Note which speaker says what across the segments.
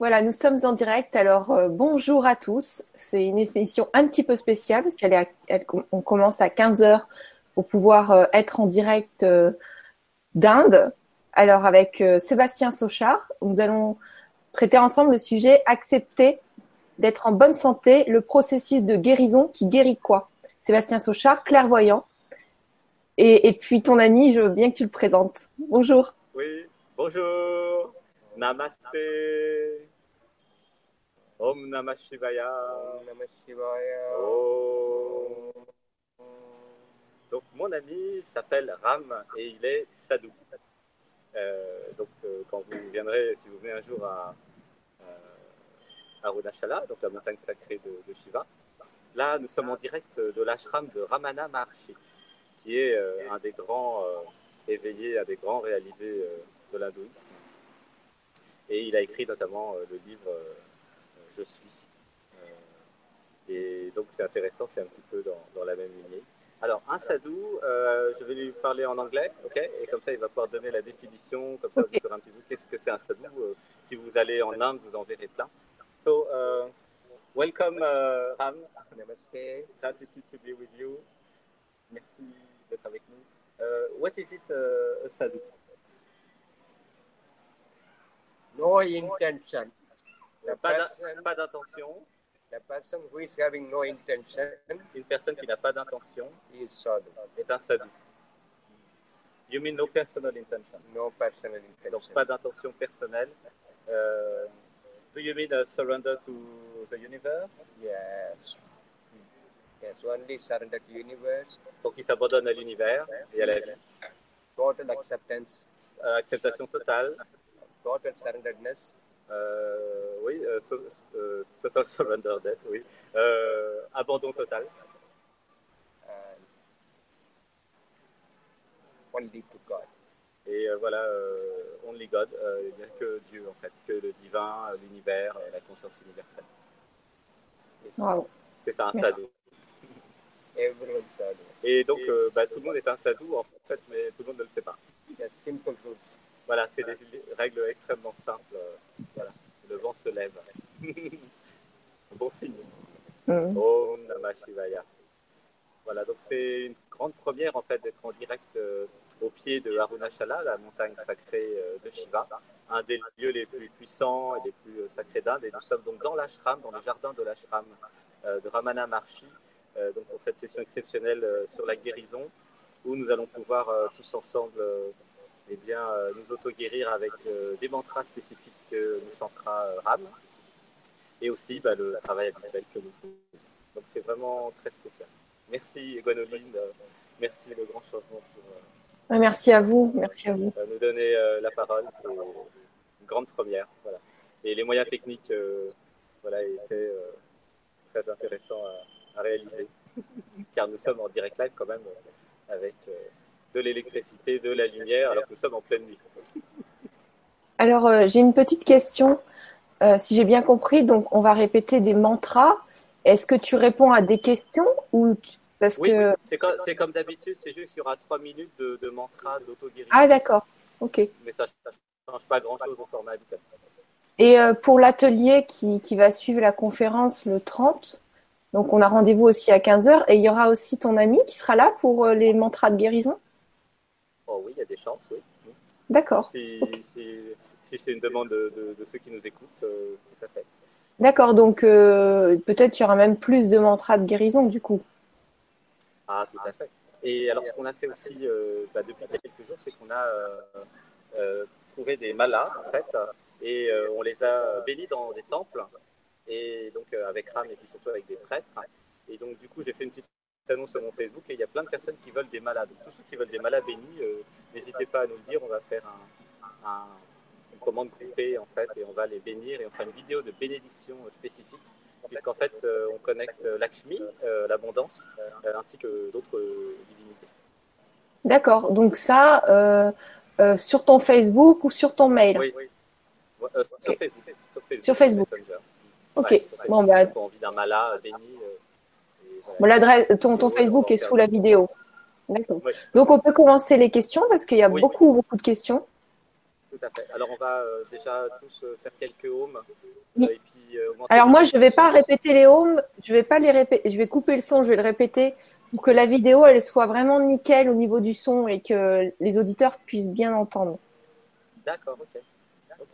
Speaker 1: Voilà, nous sommes en direct. Alors, euh, bonjour à tous. C'est une émission un petit peu spéciale parce qu'elle est, on commence à 15 heures pour pouvoir euh, être en direct euh, d'Inde. Alors, avec Sébastien Sochard, nous allons traiter ensemble le sujet accepter d'être en bonne santé, le processus de guérison qui guérit quoi Sébastien Sochard, clairvoyant. Et, et puis ton ami, je veux bien que tu le présentes. Bonjour.
Speaker 2: Oui, bonjour. Namaste. Om Namah Shivaya.
Speaker 3: Namah Shivaya.
Speaker 2: Oh. Donc mon ami s'appelle Ram et il est sadhu. Euh, donc euh, quand vous viendrez, si vous venez un jour à, euh, à Arunachala, donc la montagne sacrée de, de Shiva, là nous sommes en direct de l'ashram de Ramana Maharshi, qui est euh, un des grands éveillés, un des grands réalisés de l'hindouisme. Et il a écrit notamment euh, le livre euh, Je suis. Euh, et donc c'est intéressant, c'est un petit peu dans, dans la même lignée. Alors, un sadhu, euh, je vais lui parler en anglais, ok? Et comme ça, il va pouvoir donner la définition, comme ça, vous saurez un petit peu qu'est-ce que c'est un sadhu. Euh, si vous allez en Inde, vous en verrez plein. So, uh, welcome, uh, Ram.
Speaker 3: Namaste.
Speaker 2: Happy to be with you. Merci d'être avec nous. Uh, what is it, uh, a sadhu
Speaker 3: No intention. The
Speaker 2: Pas d'intention.
Speaker 3: the person who is having no intention
Speaker 2: Une personne qui n'a pas d'intention
Speaker 3: is sadhu.
Speaker 2: est un sadhu. You mean no personal intention
Speaker 3: No personal
Speaker 2: Donc
Speaker 3: intention.
Speaker 2: pas d'intention personnelle. Euh, do you mean uh, surrender to the universe?
Speaker 3: Yes. Yes, only surrender to universe,
Speaker 2: Donc il s'abandonne à l'univers et à la vie.
Speaker 3: total acceptance,
Speaker 2: Euh, acceptation totale.
Speaker 3: Total surrenderedness,
Speaker 2: Euh, oui, euh, so- euh, total surrender death, oui. Euh, abandon total.
Speaker 3: and only to God.
Speaker 2: Et euh, voilà, euh, only God, euh, il n'y a que Dieu en fait, que le divin, l'univers, la conscience universelle.
Speaker 1: Wow.
Speaker 2: C'est ça un sadhu. Et donc euh, bah, tout le monde est un sadhu en fait, mais tout le monde ne le sait pas.
Speaker 3: Simple rules.
Speaker 2: Voilà, c'est des règles extrêmement simples. euh, Voilà, le vent se lève. bon signe.
Speaker 1: Mm.
Speaker 2: Om Namah Shivaya. Voilà, donc c'est une grande première en fait d'être en direct euh, au pied de Arunachala, la montagne sacrée euh, de Shiva, un des lieux les plus puissants et les plus euh, sacrés d'Inde. Et nous sommes donc dans l'ashram, dans le jardin de l'ashram de Ramana Maharshi, donc pour cette session exceptionnelle sur la guérison, où nous allons pouvoir tous ensemble eh bien, euh, nous auto-guérir avec euh, des mantras spécifiques que nous chantera euh, Ram, et aussi bah, le travail habituel que nous faisons. Donc c'est vraiment très spécial. Merci Gwenoline, merci le grand changement pour
Speaker 1: Ah, Merci à vous. Merci à vous.
Speaker 2: nous donner la parole. C'est une grande première. Voilà. Et les moyens techniques euh, voilà, étaient euh, très intéressants à, à réaliser. Car nous sommes en direct live quand même avec euh, de l'électricité, de la lumière, alors que nous sommes en pleine nuit.
Speaker 1: Alors, euh, j'ai une petite question. Euh, si j'ai bien compris, donc on va répéter des mantras. Est-ce que tu réponds à des questions ou tu- parce
Speaker 2: Oui,
Speaker 1: que.
Speaker 2: C'est comme, d'habitude, c'est juste qu'il y aura trois minutes de, de mantra, d'auto-guérison.
Speaker 1: ah d'accord, ok.
Speaker 2: Mais ça ne change pas grand-chose au format habituel.
Speaker 1: Et euh, pour l'atelier qui, qui va suivre la conférence le 30, donc on a rendez-vous aussi à 15h et il y aura aussi ton ami qui sera là pour les mantras de guérison?
Speaker 2: Oh oui, il y a des chances, oui.
Speaker 1: D'accord,
Speaker 2: Si, si, si c'est une demande de, de- de ceux qui nous écoutent, euh, tout à fait.
Speaker 1: d'accord. Donc euh, peut-être qu'il y aura même plus de mantras de guérison du coup.
Speaker 2: Ah, tout à fait. Et alors, ce qu'on a fait aussi euh, bah, depuis quelques jours, c'est qu'on a euh, euh, trouvé des malas, en fait, et euh, on les a bénis dans des temples, et donc euh, avec Ram et puis surtout avec des prêtres. Et donc, du coup, j'ai fait une petite annonce sur mon Facebook, et il y a plein de personnes qui veulent des malas. Donc, tous ceux qui veulent des malas bénis, euh, n'hésitez pas à nous le dire, on va faire un, un- une commande groupée, en fait, et on va les bénir, et on fera une vidéo de bénédiction euh, spécifique puisqu'en fait, euh, on connecte euh, Lakshmi, euh, l'abondance, euh, ainsi que d'autres euh, divinités.
Speaker 1: D'accord. Donc ça euh, euh, sur ton Facebook ou sur ton mail?
Speaker 2: Oui, euh, sur,
Speaker 1: Ok.
Speaker 2: Facebook, sur Facebook.
Speaker 1: Sur Facebook.
Speaker 2: Messenger.
Speaker 1: Ok.
Speaker 2: Ouais.
Speaker 1: Bon bah
Speaker 2: envie d'un mala béni.
Speaker 1: Bon, l'adresse, ton, Facebook est sous la vidéo. D'accord.
Speaker 2: Oui.
Speaker 1: Donc on peut commencer les questions parce qu'il y a
Speaker 2: Oui.
Speaker 1: beaucoup beaucoup de questions.
Speaker 2: Tout à fait. Alors, on va euh, déjà tous euh, faire quelques.
Speaker 1: Oui.
Speaker 2: euh, et puis, euh, augmenter
Speaker 1: Alors moi, je vais pas répéter les ohms, je vais pas les répéter, je vais couper le son, je vais le répéter pour que la vidéo elle soit vraiment nickel au niveau du son et que les auditeurs puissent bien entendre.
Speaker 2: D'accord, ok.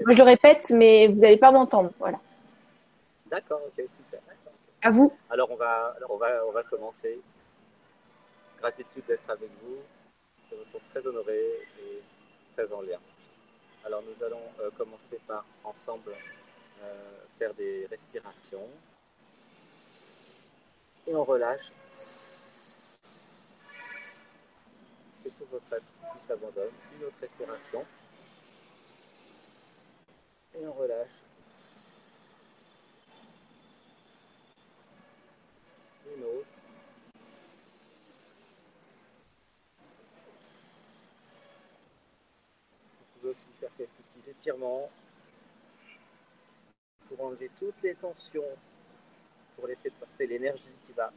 Speaker 1: Moi, je le répète, mais vous n'allez pas m'entendre. Voilà.
Speaker 2: D'accord, ok.
Speaker 1: À vous.
Speaker 2: Alors, on va, alors on va, on va commencer. Gratitude d'être avec vous. Je me sens très honoré et très en lien. Alors, nous allons euh, commencer par ensemble euh, faire des respirations. Et on relâche. Que tout votre être qui s'abandonne. Une autre respiration. Et on relâche. Autre. Vous pouvez aussi faire quelques petits étirements pour enlever toutes les tensions, pour laisser passer l'énergie qui va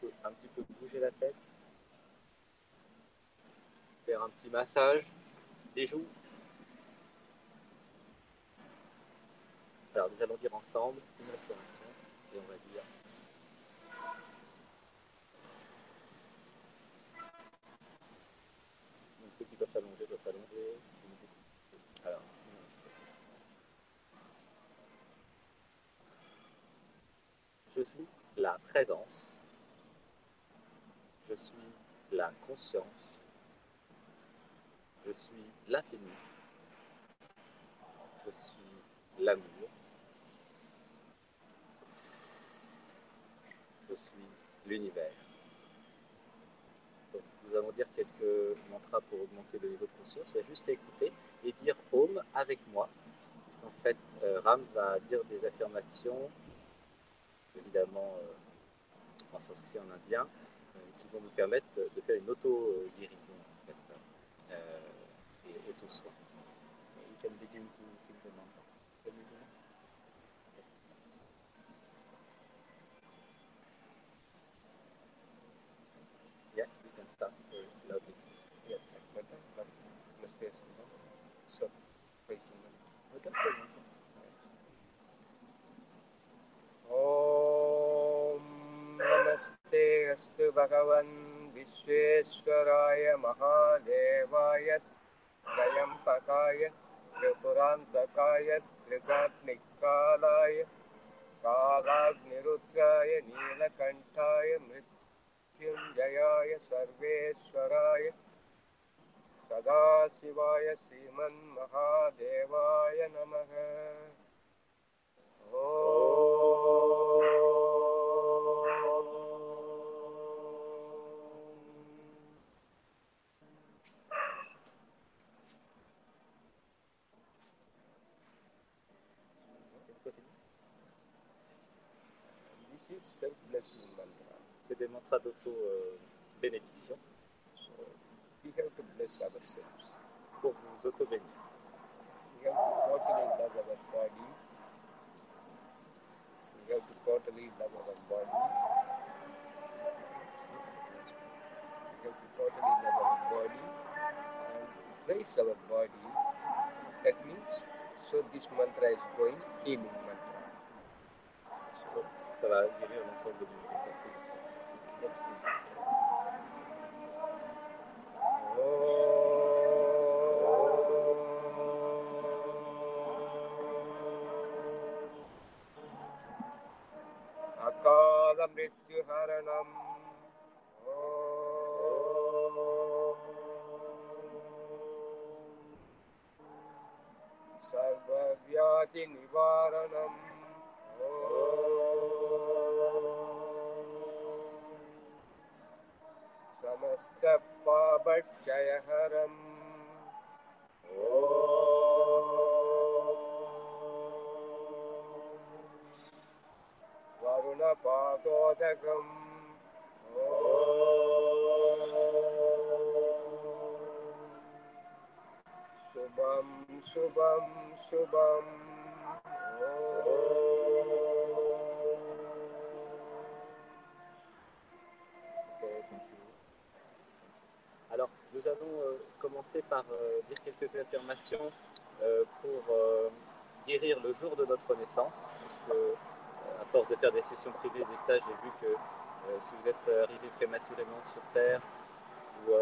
Speaker 2: pouvez un petit peu bouger la tête, faire un petit massage des joues. Alors nous allons dire ensemble une respiration et on va dire Donc, ceux qui peuvent s'allonger peuvent s'allonger. Alors, je suis la présence. Je suis la conscience. Je suis l'infini. Je suis l'amour. Je suis l'univers. Nous allons dire quelques mantras pour augmenter le niveau de conscience. Il y a juste à écouter et dire Om avec moi. En fait, euh, Ram va dire des affirmations, évidemment euh, en sanskrit en indien, euh, qui vont nous permettre de faire une auto-guérison en fait, euh, et auto-soin.
Speaker 3: भगवन् विश्वेश्वराय महादेवाय त्रयम्बकाय त्रिपुरान्तकाय त्रिकात्मिकालाय कालाग्निरुद्राय नीलकण्ठाय मृत्युञ्जयाय सर्वेश्वराय सदाशिवाय श्रीमन्महादेवाय नमः।
Speaker 2: Okay,
Speaker 3: This is self-blessing mantra.
Speaker 2: C'est des mantras d'auto-bénédiction
Speaker 3: So we have to bless ourselves.
Speaker 2: pour vous auto-bénir.
Speaker 3: We have to totally love our body. We have to totally love our body. We have to totally love our body and praise our body. That means, so this mantra is going healing mantra. So
Speaker 2: Ça va guérir l'ensemble de l'univers.
Speaker 3: अकालमृत्युहरणम् सर्वव्याधिनिवारणम् समस्तपापक्षयहरम् वरुणपादोदकम्। शुभं शुभं शुभम्
Speaker 2: par euh, dire quelques affirmations euh, pour euh, guérir le jour de notre naissance. Parce que, à force de faire des sessions privées, des stages, j'ai vu que si vous êtes arrivé prématurément sur Terre ou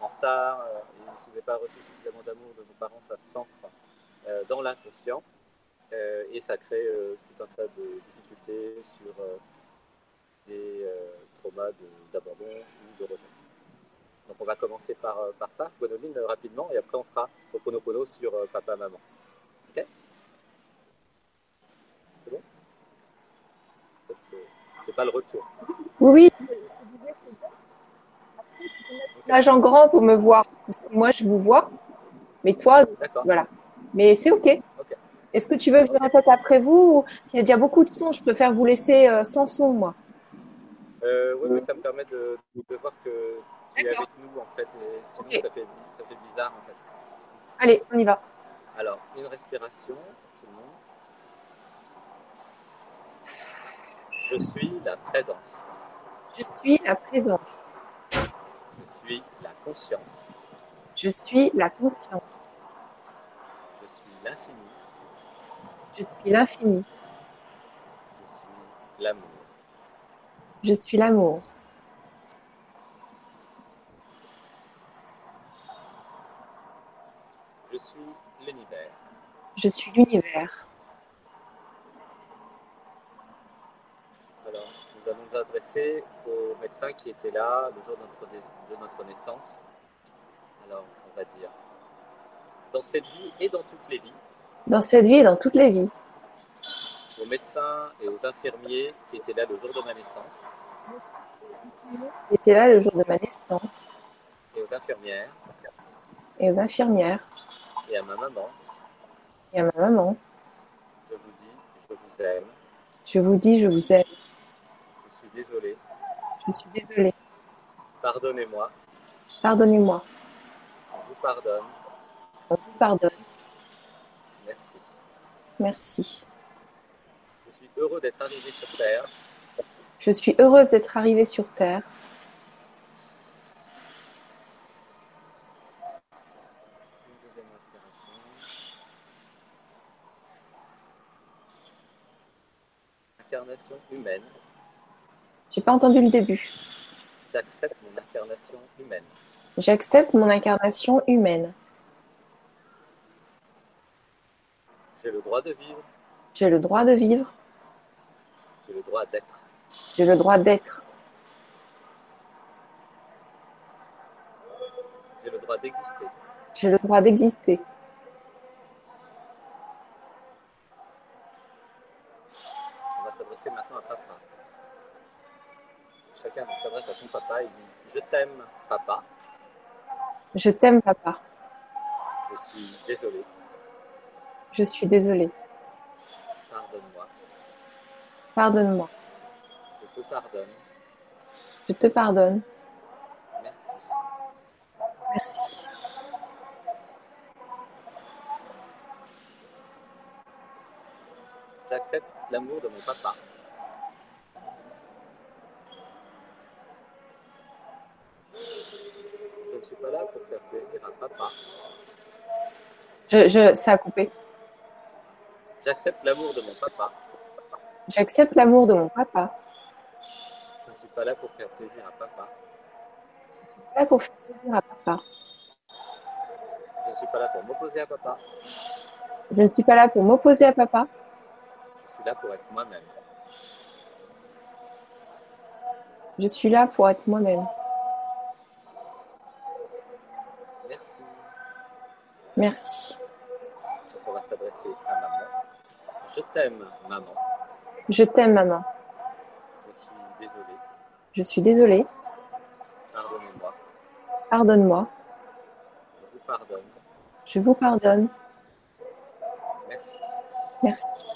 Speaker 2: en retard, et si vous n'avez pas reçu suffisamment d'amour de vos parents, ça s'ancre dans l'inconscient et ça crée tout un tas de difficultés sur des traumas d'abandon ou de rejet. Donc on va commencer par, euh, par ça, Gwenoline, euh, rapidement, et après on fera Ho'oponopono sur euh, papa, maman. Ok? C'est bon? Pas le retour.
Speaker 1: Oui, oui. L'image en grand pour me voir. Moi, je vous vois, mais toi, voilà. Mais c'est OK. Est-ce que tu veux que je répète après vous ou Il y a déjà beaucoup de sons, je préfère vous laisser sans son, moi?
Speaker 2: Euh, oui, mais ça me permet de, de voir que avec nous en fait, et sinon
Speaker 1: Ok.
Speaker 2: ça, fait, ça fait bizarre en fait.
Speaker 1: Allez, on y va.
Speaker 2: Alors, une respiration, tout le monde. Je suis la présence.
Speaker 1: Je suis la présence.
Speaker 2: Je suis la conscience.
Speaker 1: Je suis la conscience.
Speaker 2: Je suis l'infini.
Speaker 1: Je suis l'infini.
Speaker 2: Je suis l'amour.
Speaker 1: Je suis l'amour.
Speaker 2: Je suis l'univers.
Speaker 1: Je suis l'univers.
Speaker 2: Alors, nous allons nous adresser au médecin qui était là le jour de notre, de notre naissance. Alors, on va dire, dans cette vie et dans toutes les vies,
Speaker 1: Dans cette vie et dans toutes les vies.
Speaker 2: aux médecins et aux infirmiers qui étaient là le jour de ma naissance,
Speaker 1: J'étais là le jour de ma naissance.
Speaker 2: et aux infirmières,
Speaker 1: Et aux infirmières.
Speaker 2: et à ma maman,
Speaker 1: Et à ma maman.
Speaker 2: je vous dis, je vous aime,
Speaker 1: Je vous dis, je vous aime.
Speaker 2: je suis désolé,
Speaker 1: Je suis désolée.
Speaker 2: pardonnez-moi,
Speaker 1: Pardonnez-moi.
Speaker 2: je vous pardonne,
Speaker 1: On vous pardonne.
Speaker 2: merci.
Speaker 1: Merci.
Speaker 2: Je suis heureux d'être arrivé sur Terre,
Speaker 1: Je suis heureuse d'être arrivée sur Terre.
Speaker 2: une deuxième inspiration. Incarnation humaine,
Speaker 1: J'ai pas entendu le début.
Speaker 2: j'accepte mon incarnation humaine.
Speaker 1: J'accepte mon incarnation humaine.
Speaker 2: J'ai le droit de vivre,
Speaker 1: J'ai le droit de vivre.
Speaker 2: j'ai le droit d'être.
Speaker 1: J'ai le droit d'être.
Speaker 2: J'ai le droit d'exister.
Speaker 1: J'ai le droit d'exister.
Speaker 2: On va s'adresser maintenant à papa. S'adresse à son papa et dit Je t'aime, papa.
Speaker 1: Je t'aime, papa.
Speaker 2: Je suis désolé.
Speaker 1: Je suis désolée.
Speaker 2: Pardonne-moi.
Speaker 1: Pardonne-moi.
Speaker 2: Je te pardonne.
Speaker 1: Je te pardonne.
Speaker 2: Merci.
Speaker 1: Merci.
Speaker 2: J'accepte l'amour de mon papa. Je ne suis pas là pour faire plaisir à papa.
Speaker 1: Je, je, ça a coupé.
Speaker 2: J'accepte l'amour de mon papa.
Speaker 1: J'accepte l'amour de mon papa.
Speaker 2: Je ne suis pas là pour faire plaisir à papa.
Speaker 1: Je suis là pour faire plaisir à papa.
Speaker 2: Je ne suis pas là pour m'opposer à papa.
Speaker 1: Je ne suis pas là pour m'opposer à papa.
Speaker 2: Je suis là pour être moi-même.
Speaker 1: Je suis là pour être moi-même.
Speaker 2: Merci. Donc on va s'adresser à maman. Je t'aime, maman.
Speaker 1: Je t'aime, maman.
Speaker 2: Je suis désolé.
Speaker 1: Je suis désolée.
Speaker 2: Pardonnez-moi.
Speaker 1: Pardonne-moi.
Speaker 2: Je vous pardonne.
Speaker 1: Je vous pardonne.
Speaker 2: Merci.
Speaker 1: Merci.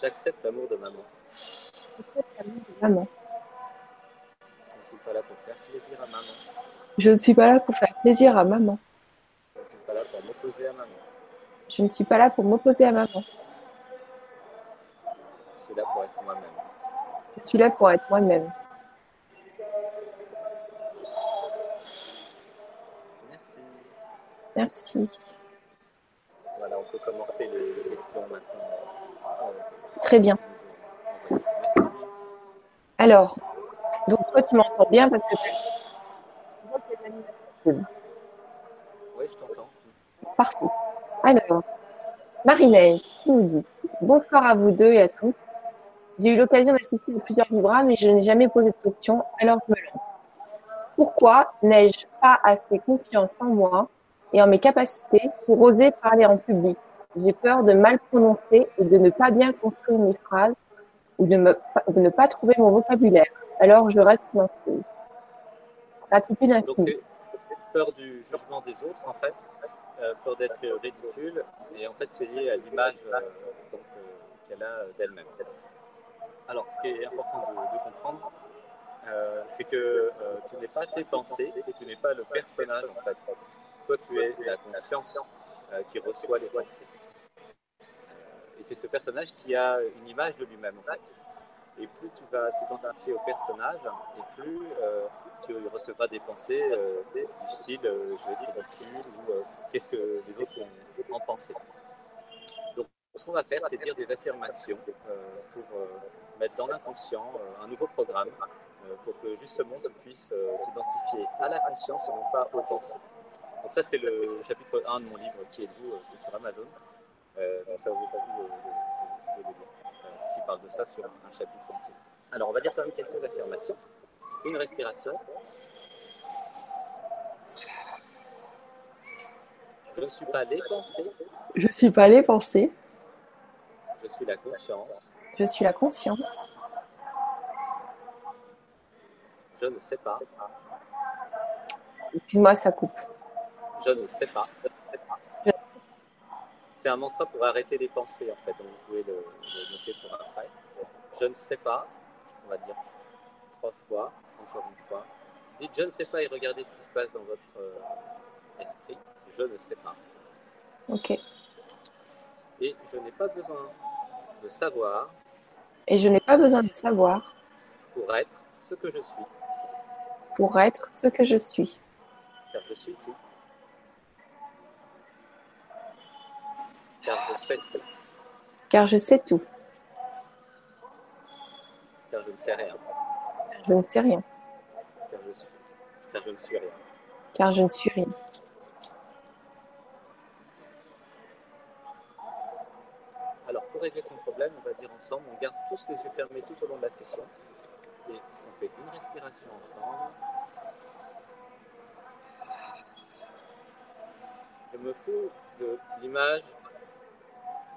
Speaker 2: J'accepte l'amour de maman.
Speaker 1: Maman.
Speaker 2: Je ne suis pas là pour faire plaisir à maman.
Speaker 1: Je ne suis pas là pour faire plaisir à maman.
Speaker 2: Je ne suis pas là pour m'opposer à maman.
Speaker 1: Je ne suis pas là pour m'opposer à maman. Je suis là pour être moi-même.
Speaker 2: Merci.
Speaker 1: Merci.
Speaker 2: Voilà, on peut commencer les questions maintenant. Euh,
Speaker 1: Très bien.
Speaker 2: Merci.
Speaker 1: Alors, donc toi, tu bien parce que
Speaker 2: Oui, je t'entends.
Speaker 1: Parfait. Alors, Marinette qui nous dit Bonsoir à vous deux et à tous. J'ai eu l'occasion d'assister à plusieurs vibras, mais je n'ai jamais posé de questions, alors je me lance. Pourquoi n'ai-je pas assez confiance en moi et en mes capacités pour oser parler en public? J'ai peur de mal prononcer et de ne pas bien construire mes phrases ou de, me- de ne pas trouver mon vocabulaire. Alors je reste silencieuse. Gratitude infinie.
Speaker 2: c'est peur du jugement des autres en fait, euh, peur d'être ridicule et en fait c'est lié à l'image euh, euh, qu'elle a d'elle-même. Alors ce qui est important de, de comprendre, euh, c'est que tu n'es pas tes pensées et tu n'es pas le personnage en fait. Toi tu es la conscience qui reçoit les pensées. Et c'est ce personnage qui a une image de lui-même en fait. Et plus tu vas t'identifier au personnage, et plus euh, tu recevras des pensées euh, du style euh, je vais être ridicule ou qu'est-ce que les autres vont en penser. Donc, ce qu'on va faire, c'est dire des affirmations pour mettre dans l'inconscient un nouveau programme pour que justement tu puisses t'identifier à la conscience et non pas aux pensées. Donc, ça, c'est le chapitre 1 de mon livre qui est lu, sur Amazon. Donc, ça vous vu de, de- de- de le lire. Euh, s'il parle de ça sur un chapitre entier. Alors, on va dire quand même quelques affirmations. Une respiration. Je ne suis pas les pensées,
Speaker 1: Je suis pas les pensées,
Speaker 2: je suis la conscience.
Speaker 1: je suis la conscience.
Speaker 2: Je ne sais pas,
Speaker 1: Excuse-moi, ça coupe.
Speaker 2: je ne sais pas. C'est un mantra pour arrêter les pensées en fait, donc vous pouvez le, le noter pour après. Je ne sais pas, on va dire trois fois, encore une fois. Dites je ne sais pas et regardez ce qui se passe dans votre euh, esprit. Je ne sais pas.
Speaker 1: Ok.
Speaker 2: Et je n'ai pas besoin de savoir
Speaker 1: Et je n'ai pas besoin de savoir
Speaker 2: pour être ce que je suis,
Speaker 1: pour être ce que je suis.
Speaker 2: car je suis tout. Car je sais tout,
Speaker 1: Car je sais tout.
Speaker 2: car je ne sais rien,
Speaker 1: Je ne sais rien.
Speaker 2: car je suis, car je ne suis rien.
Speaker 1: Car je ne suis rien.
Speaker 2: Alors, pour régler son problème, on va dire ensemble, on garde tous les yeux fermés tout au long de la session. Et on fait une respiration ensemble. Je me fous de l'image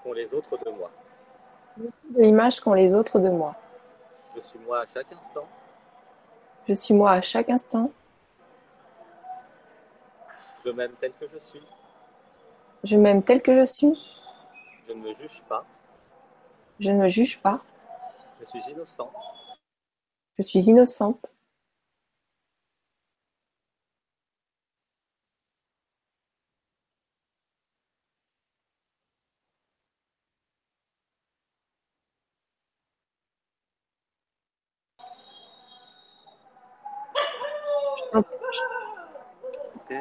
Speaker 2: qu'ont les autres de moi.
Speaker 1: De l'image qu'ont les autres de moi.
Speaker 2: Je suis moi à chaque instant.
Speaker 1: Je suis moi à chaque instant.
Speaker 2: Je m'aime tel que je suis.
Speaker 1: Je m'aime tel que je suis.
Speaker 2: Je ne me juge pas.
Speaker 1: Je ne me juge pas.
Speaker 2: Je suis innocente.
Speaker 1: Je suis innocente.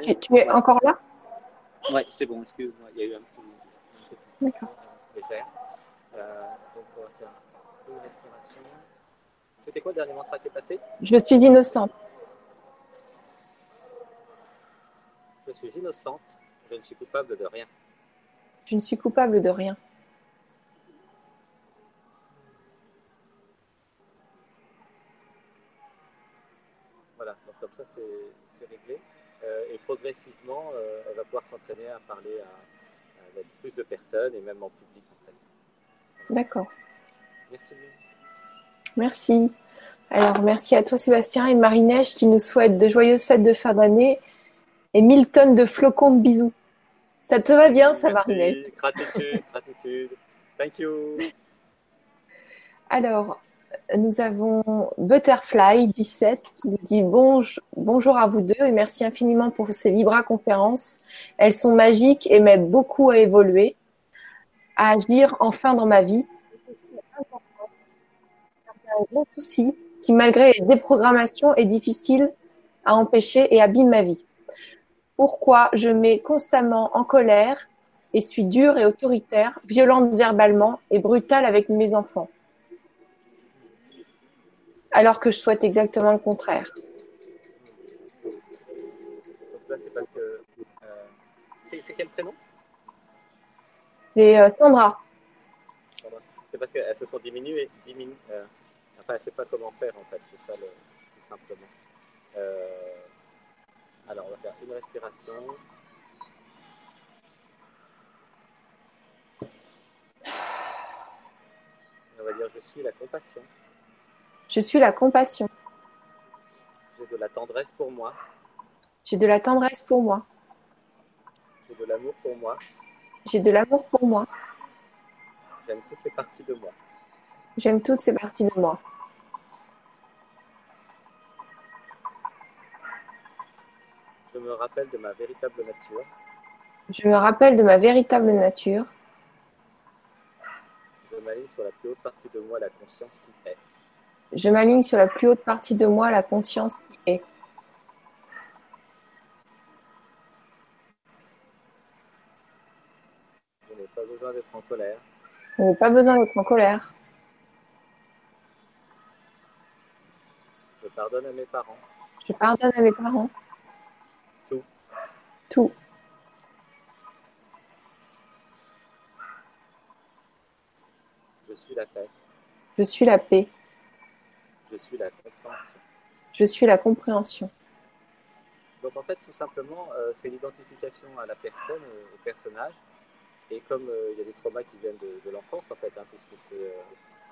Speaker 1: Tu, tu es encore là?
Speaker 2: Ouais, c'est bon, excuse-moi, il y a eu un petit.
Speaker 1: D'accord.
Speaker 2: Euh, donc, on va faire une respiration. C'était quoi le dernier mantra qui est passé?
Speaker 1: Je suis innocente.
Speaker 2: Je suis innocente, je ne suis coupable de rien.
Speaker 1: Je ne suis coupable de rien.
Speaker 2: C'est réglé. Euh, et progressivement, euh, elle va pouvoir s'entraîner à parler à, à plus de personnes et même en public. En fait.
Speaker 1: D'accord.
Speaker 2: Merci.
Speaker 1: Merci. Alors, merci à toi, Sébastien et Marie-Neige qui nous souhaite de joyeuses fêtes de fin d'année et mille tonnes de flocons de bisous. Ça te va bien, ça,
Speaker 2: Merci,
Speaker 1: Marie-Neige?
Speaker 2: Gratitude, gratitude. Thank you.
Speaker 1: Alors, nous avons Butterfly17 qui nous dit bonjour, à vous deux et merci infiniment pour ces Vibra conférences. Elles sont magiques et m'aident beaucoup à évoluer, à agir enfin dans ma vie. un gros souci qui, malgré les déprogrammations, est difficile à empêcher et abîme ma vie. Pourquoi je mets constamment en colère et suis dure et autoritaire, violente verbalement et brutale avec mes enfants? Alors que je souhaite exactement le contraire.
Speaker 2: Donc là, c'est parce que. euh, c'est c'est quel prénom?
Speaker 1: C'est euh, Sandra.
Speaker 2: Sandra C'est parce qu'elles se sont diminuées. Diminu euh, enfin, elle ne sait pas comment faire, en fait. C'est ça, le, tout simplement. Euh, alors, on va faire une respiration. On va dire je suis la compassion.
Speaker 1: Je suis la compassion.
Speaker 2: J'ai de la tendresse pour moi.
Speaker 1: J'ai de la tendresse pour moi.
Speaker 2: J'ai de l'amour pour moi.
Speaker 1: J'ai de l'amour pour moi.
Speaker 2: J'aime toutes les parties de moi.
Speaker 1: J'aime toutes ces parties de moi.
Speaker 2: Je me rappelle de ma véritable nature.
Speaker 1: Je me rappelle de ma véritable nature.
Speaker 2: Je m'aligne sur la plus haute partie de moi, la conscience qui est.
Speaker 1: Je m'aligne sur la plus haute partie de moi, la conscience qui est.
Speaker 2: Je n'ai pas besoin d'être en colère.
Speaker 1: Je n'ai pas besoin d'être en colère.
Speaker 2: Je pardonne à mes parents.
Speaker 1: Je pardonne à mes parents.
Speaker 2: Tout.
Speaker 1: Tout.
Speaker 2: Je suis la paix.
Speaker 1: Je suis la paix.
Speaker 2: Je suis la compréhension.
Speaker 1: Je suis la compréhension.
Speaker 2: Donc en fait, tout simplement, euh, c'est l'identification à la personne, euh, au personnage. Et comme euh, il y a des traumas qui viennent de, de l'enfance, en fait, hein, puisque c'est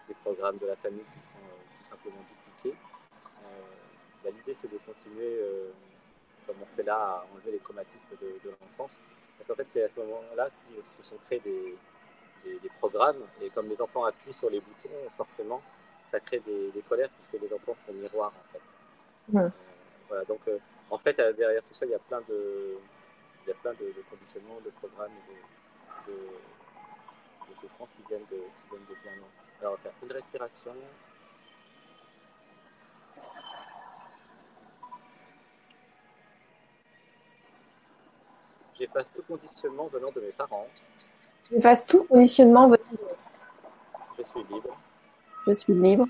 Speaker 2: des programmes de la famille qui sont tout simplement dupliqués, bah, l'idée c'est de continuer, comme on fait là, à enlever les traumatismes de, de l'enfance. Parce qu'en fait, c'est à ce moment-là que se sont créés des, des, des programmes. Et comme les enfants appuient sur les boutons, forcément, ça crée des, des colères, puisque les enfants font miroir, en fait. Euh, voilà, donc euh, en fait, euh, derrière tout ça, il y a plein de, il y a plein de, de conditionnements, de programmes, de, de, de souffrances qui viennent de, qui viennent de bien loin. Alors, on va faire une respiration. J'efface tout conditionnement venant de mes parents.
Speaker 1: J'efface tout conditionnement. venant de-
Speaker 2: Je suis libre.
Speaker 1: Je suis libre.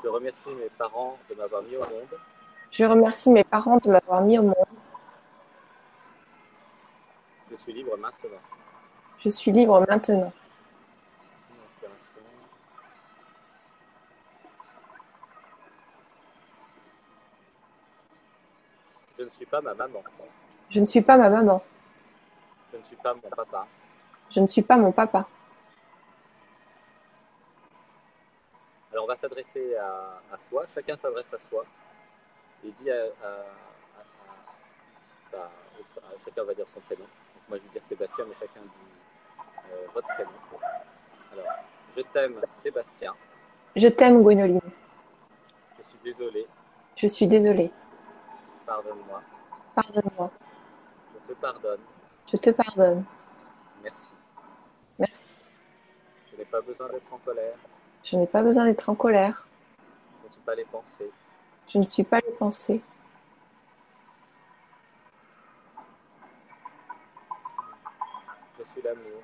Speaker 2: Je remercie mes parents de m'avoir mis au monde.
Speaker 1: Je remercie mes parents de m'avoir mis au monde.
Speaker 2: Je suis libre maintenant.
Speaker 1: Je suis libre maintenant.
Speaker 2: Je ne suis pas ma maman.
Speaker 1: Je ne suis pas ma maman.
Speaker 2: Je ne suis pas mon papa.
Speaker 1: Je ne suis pas mon papa.
Speaker 2: Alors on va s'adresser à, à soi. Chacun s'adresse à soi et dit à, chacun va dire son prénom. Donc moi je vais dire Sébastien, mais chacun dit euh, votre prénom. Alors, je t'aime Sébastien.
Speaker 1: Je t'aime, Gwénoline.
Speaker 2: Je suis désolé.
Speaker 1: Je suis désolée.
Speaker 2: Pardonne-moi.
Speaker 1: Pardonne-moi.
Speaker 2: Je te pardonne.
Speaker 1: Je te pardonne.
Speaker 2: Merci.
Speaker 1: Merci.
Speaker 2: Je n'ai pas besoin d'être en colère.
Speaker 1: Je n'ai pas besoin d'être en colère.
Speaker 2: Je ne suis pas les pensées.
Speaker 1: Je ne suis pas les pensées.
Speaker 2: Je suis l'amour.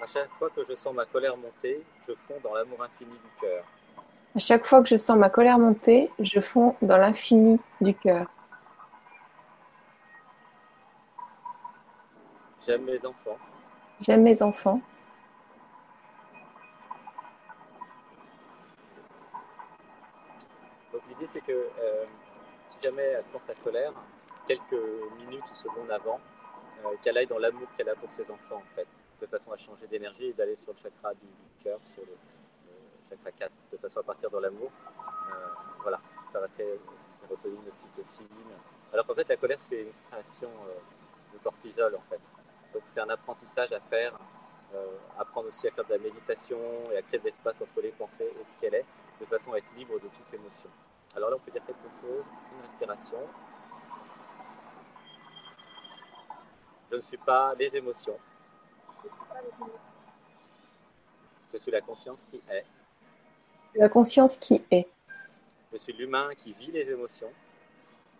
Speaker 2: À chaque fois que je sens ma colère monter, je fonds dans l'amour infini du cœur.
Speaker 1: À chaque fois que je sens ma colère monter, je fonds dans l'infini du cœur.
Speaker 2: J'aime mes enfants.
Speaker 1: J'aime mes enfants.
Speaker 2: Donc l'idée c'est que euh, si jamais elle sent sa colère, quelques minutes ou secondes avant, euh, qu'elle aille dans l'amour qu'elle a pour ses enfants en fait, de façon à changer d'énergie et d'aller sur le chakra du, du cœur, sur le, le chakra 4, de façon à partir dans l'amour. Euh, voilà, ça va créer sérotonine, ocytocine. Alors qu'en fait la colère c'est une création euh, de cortisol en fait. Donc c'est un apprentissage à faire, euh, apprendre aussi à faire de la méditation et à créer de l'espace entre les pensées et ce qu'elle est, de façon à être libre de toute émotion. Alors là, on peut dire quelque chose, une respiration. Je ne suis pas les émotions. Je suis la conscience qui est.
Speaker 1: La conscience qui est.
Speaker 2: Je suis l'humain qui vit les émotions.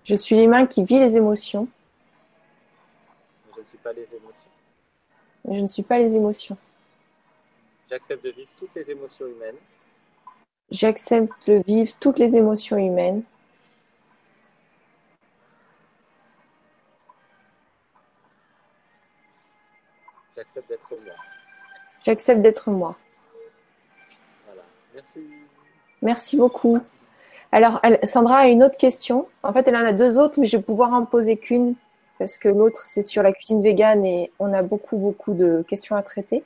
Speaker 1: Je suis l'humain qui vit les émotions.
Speaker 2: Je ne suis pas les émotions.
Speaker 1: Mais je ne suis pas les émotions.
Speaker 2: J'accepte de vivre toutes les émotions humaines.
Speaker 1: J'accepte de vivre toutes les émotions humaines.
Speaker 2: J'accepte d'être moi.
Speaker 1: J'accepte d'être moi.
Speaker 2: Merci.
Speaker 1: Beaucoup. Alors, Sandra a une autre question. En fait, elle en a deux autres, mais je vais pouvoir en poser qu'une parce que l'autre, c'est sur la cuisine végane et on a beaucoup, beaucoup de questions à traiter.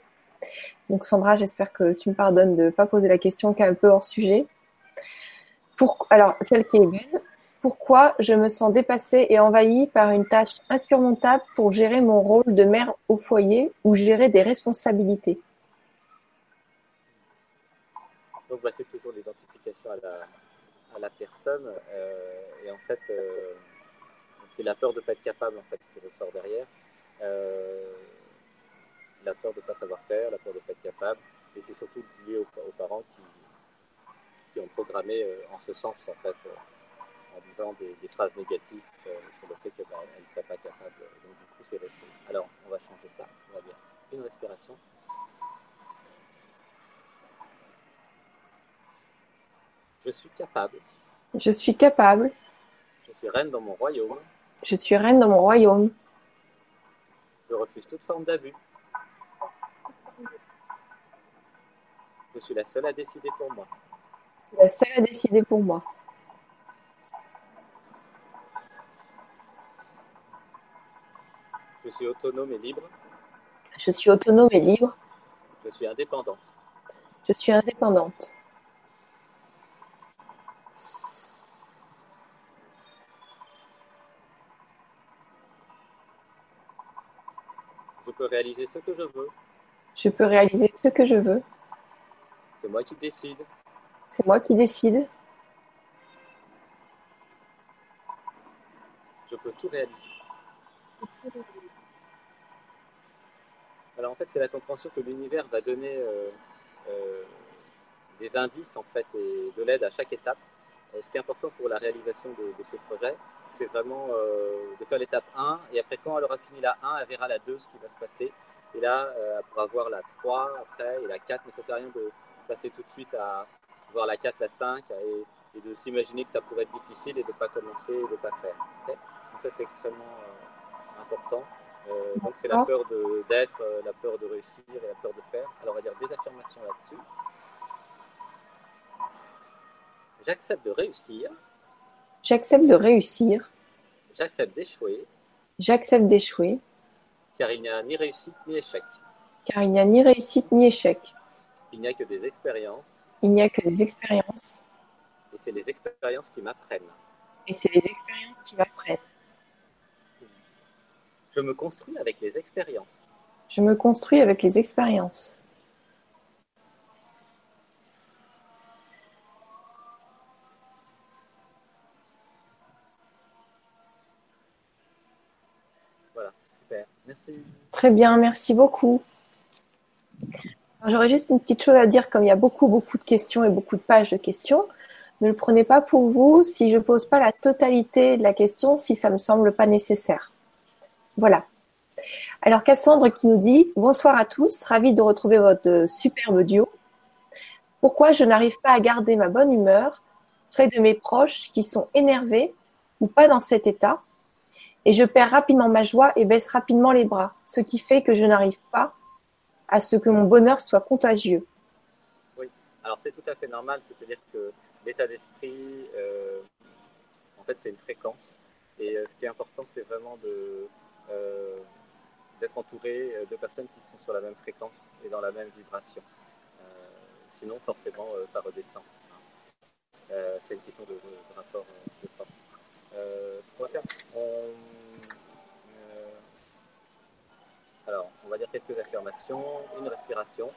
Speaker 1: Donc, Sandra, j'espère que tu me pardonnes de ne pas poser la question qui est un peu hors sujet. Pour... Alors, celle qui est bonne. Pourquoi je me sens dépassée et envahie par une tâche insurmontable pour gérer mon rôle de mère au foyer ou gérer des responsabilités?
Speaker 2: Donc, bah, c'est toujours l'identification à la, personne. euh, et en fait, euh, c'est la peur de ne pas être capable en fait, qui ressort derrière. Euh, la peur de ne pas savoir faire, la peur de ne pas être capable. Et c'est surtout lié aux, parents qui, ont programmé en ce sens, en fait, en disant des, phrases négatives sur le fait qu'elle ne serait pas capable. Donc, du coup, c'est resté. Alors, on va changer ça. On va dire une respiration. Je suis capable.
Speaker 1: Je suis capable.
Speaker 2: Je suis reine dans mon royaume.
Speaker 1: Je suis reine dans mon royaume.
Speaker 2: Je refuse toute forme d'abus. Je suis la seule à décider pour moi.
Speaker 1: La seule à décider pour moi.
Speaker 2: Je suis autonome et libre.
Speaker 1: Je suis autonome et libre.
Speaker 2: Je suis indépendante.
Speaker 1: Je suis indépendante.
Speaker 2: Peux réaliser ce que je veux.
Speaker 1: Je peux réaliser ce que je veux.
Speaker 2: C'est moi qui décide.
Speaker 1: C'est moi qui décide.
Speaker 2: Je peux tout réaliser. Alors en fait, c'est la compréhension que l'univers va donner euh, euh, des indices en fait et de l'aide à chaque étape. Et ce qui est important pour la réalisation de, de ce projet, c'est vraiment euh, de faire l'étape 1 et après quand elle aura fini la 1, elle verra la 2 ce qui va se passer. Et là, euh, elle pourra voir la 3 après et la 4, mais ça sert à rien de passer tout de suite à voir la 4, la 5 et, et de s'imaginer que ça pourrait être difficile et de ne pas commencer et de ne pas faire. donc ça, c'est extrêmement euh, important. Euh, donc c'est la peur d'être, euh, la peur de réussir et la peur de faire. Alors on va dire des affirmations là-dessus. J'accepte de réussir,
Speaker 1: J'accepte de réussir.
Speaker 2: j'accepte d'échouer,
Speaker 1: J'accepte d'échouer.
Speaker 2: car il n'y a ni réussite ni échec.
Speaker 1: Car il n'y a ni réussite ni échec.
Speaker 2: Il n'y a que des expériences,
Speaker 1: Il n'y a que des expériences.
Speaker 2: et c'est les expériences qui m'apprennent.
Speaker 1: Et c'est les expériences qui m'apprennent.
Speaker 2: Je me construis avec les expériences.
Speaker 1: Je me construis avec les expériences. Très bien, merci beaucoup. J'aurais juste une petite chose à dire, comme il y a beaucoup, beaucoup de questions et beaucoup de pages de questions. Ne le prenez pas pour vous si je pose pas la totalité de la question, si ça me semble pas nécessaire. Voilà. Alors Cassandre qui nous dit bonsoir à tous, ravi de retrouver votre superbe duo. Pourquoi je n'arrive pas à garder ma bonne humeur près de mes proches qui sont énervés ou pas dans cet état? Et je perds rapidement ma joie et baisse rapidement les bras, ce qui fait que je n'arrive pas à ce que mon bonheur soit contagieux.
Speaker 2: Alors c'est tout à fait normal, c'est-à-dire que l'état d'esprit, euh, en fait, c'est une fréquence. Et euh, ce qui est important, c'est vraiment euh, d'être entouré de personnes qui sont sur la même fréquence et dans la même vibration. Sinon, forcément, ça redescend. C'est une question de, de- rapport de force. Euh, on, euh, alors, on va dire quelques affirmations, une respiration.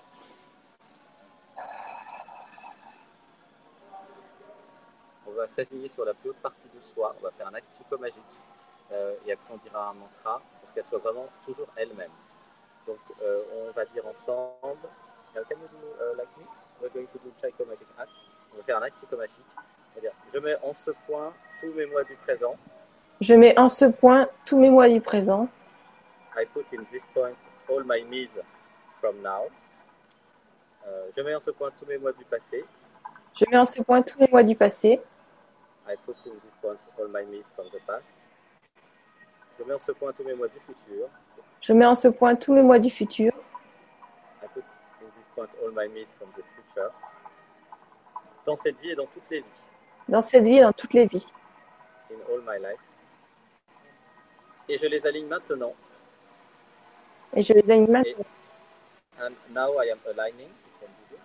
Speaker 2: On va s'aligner sur la plus haute partie de soi. On va faire un acte psychomagique. Euh, et après, on dira un mantra pour qu'elle soit vraiment toujours elle-même. Donc, on va dire ensemble. On va faire un acte psychomagique. C'est-à-dire, je mets en ce point tous mes mois du présent.
Speaker 1: Je mets en ce point tous mes mois du présent.
Speaker 2: I put in this point all my me's from now. Euh, je mets en ce point tous mes mois du passé.
Speaker 1: Je mets en ce point tous mes mois du passé.
Speaker 2: I put in this point all my me's from the past. Je mets en ce point tous mes mois du futur.
Speaker 1: Je mets en ce point tous mes mois du futur.
Speaker 2: I put in this point all my me's from the future. Dans cette vie et dans toutes les vies.
Speaker 1: Dans cette vie et dans toutes les vies.
Speaker 2: In all my lives. Et je les aligne maintenant.
Speaker 1: Et je les aligne maintenant.
Speaker 2: And now I am aligning. you can do this,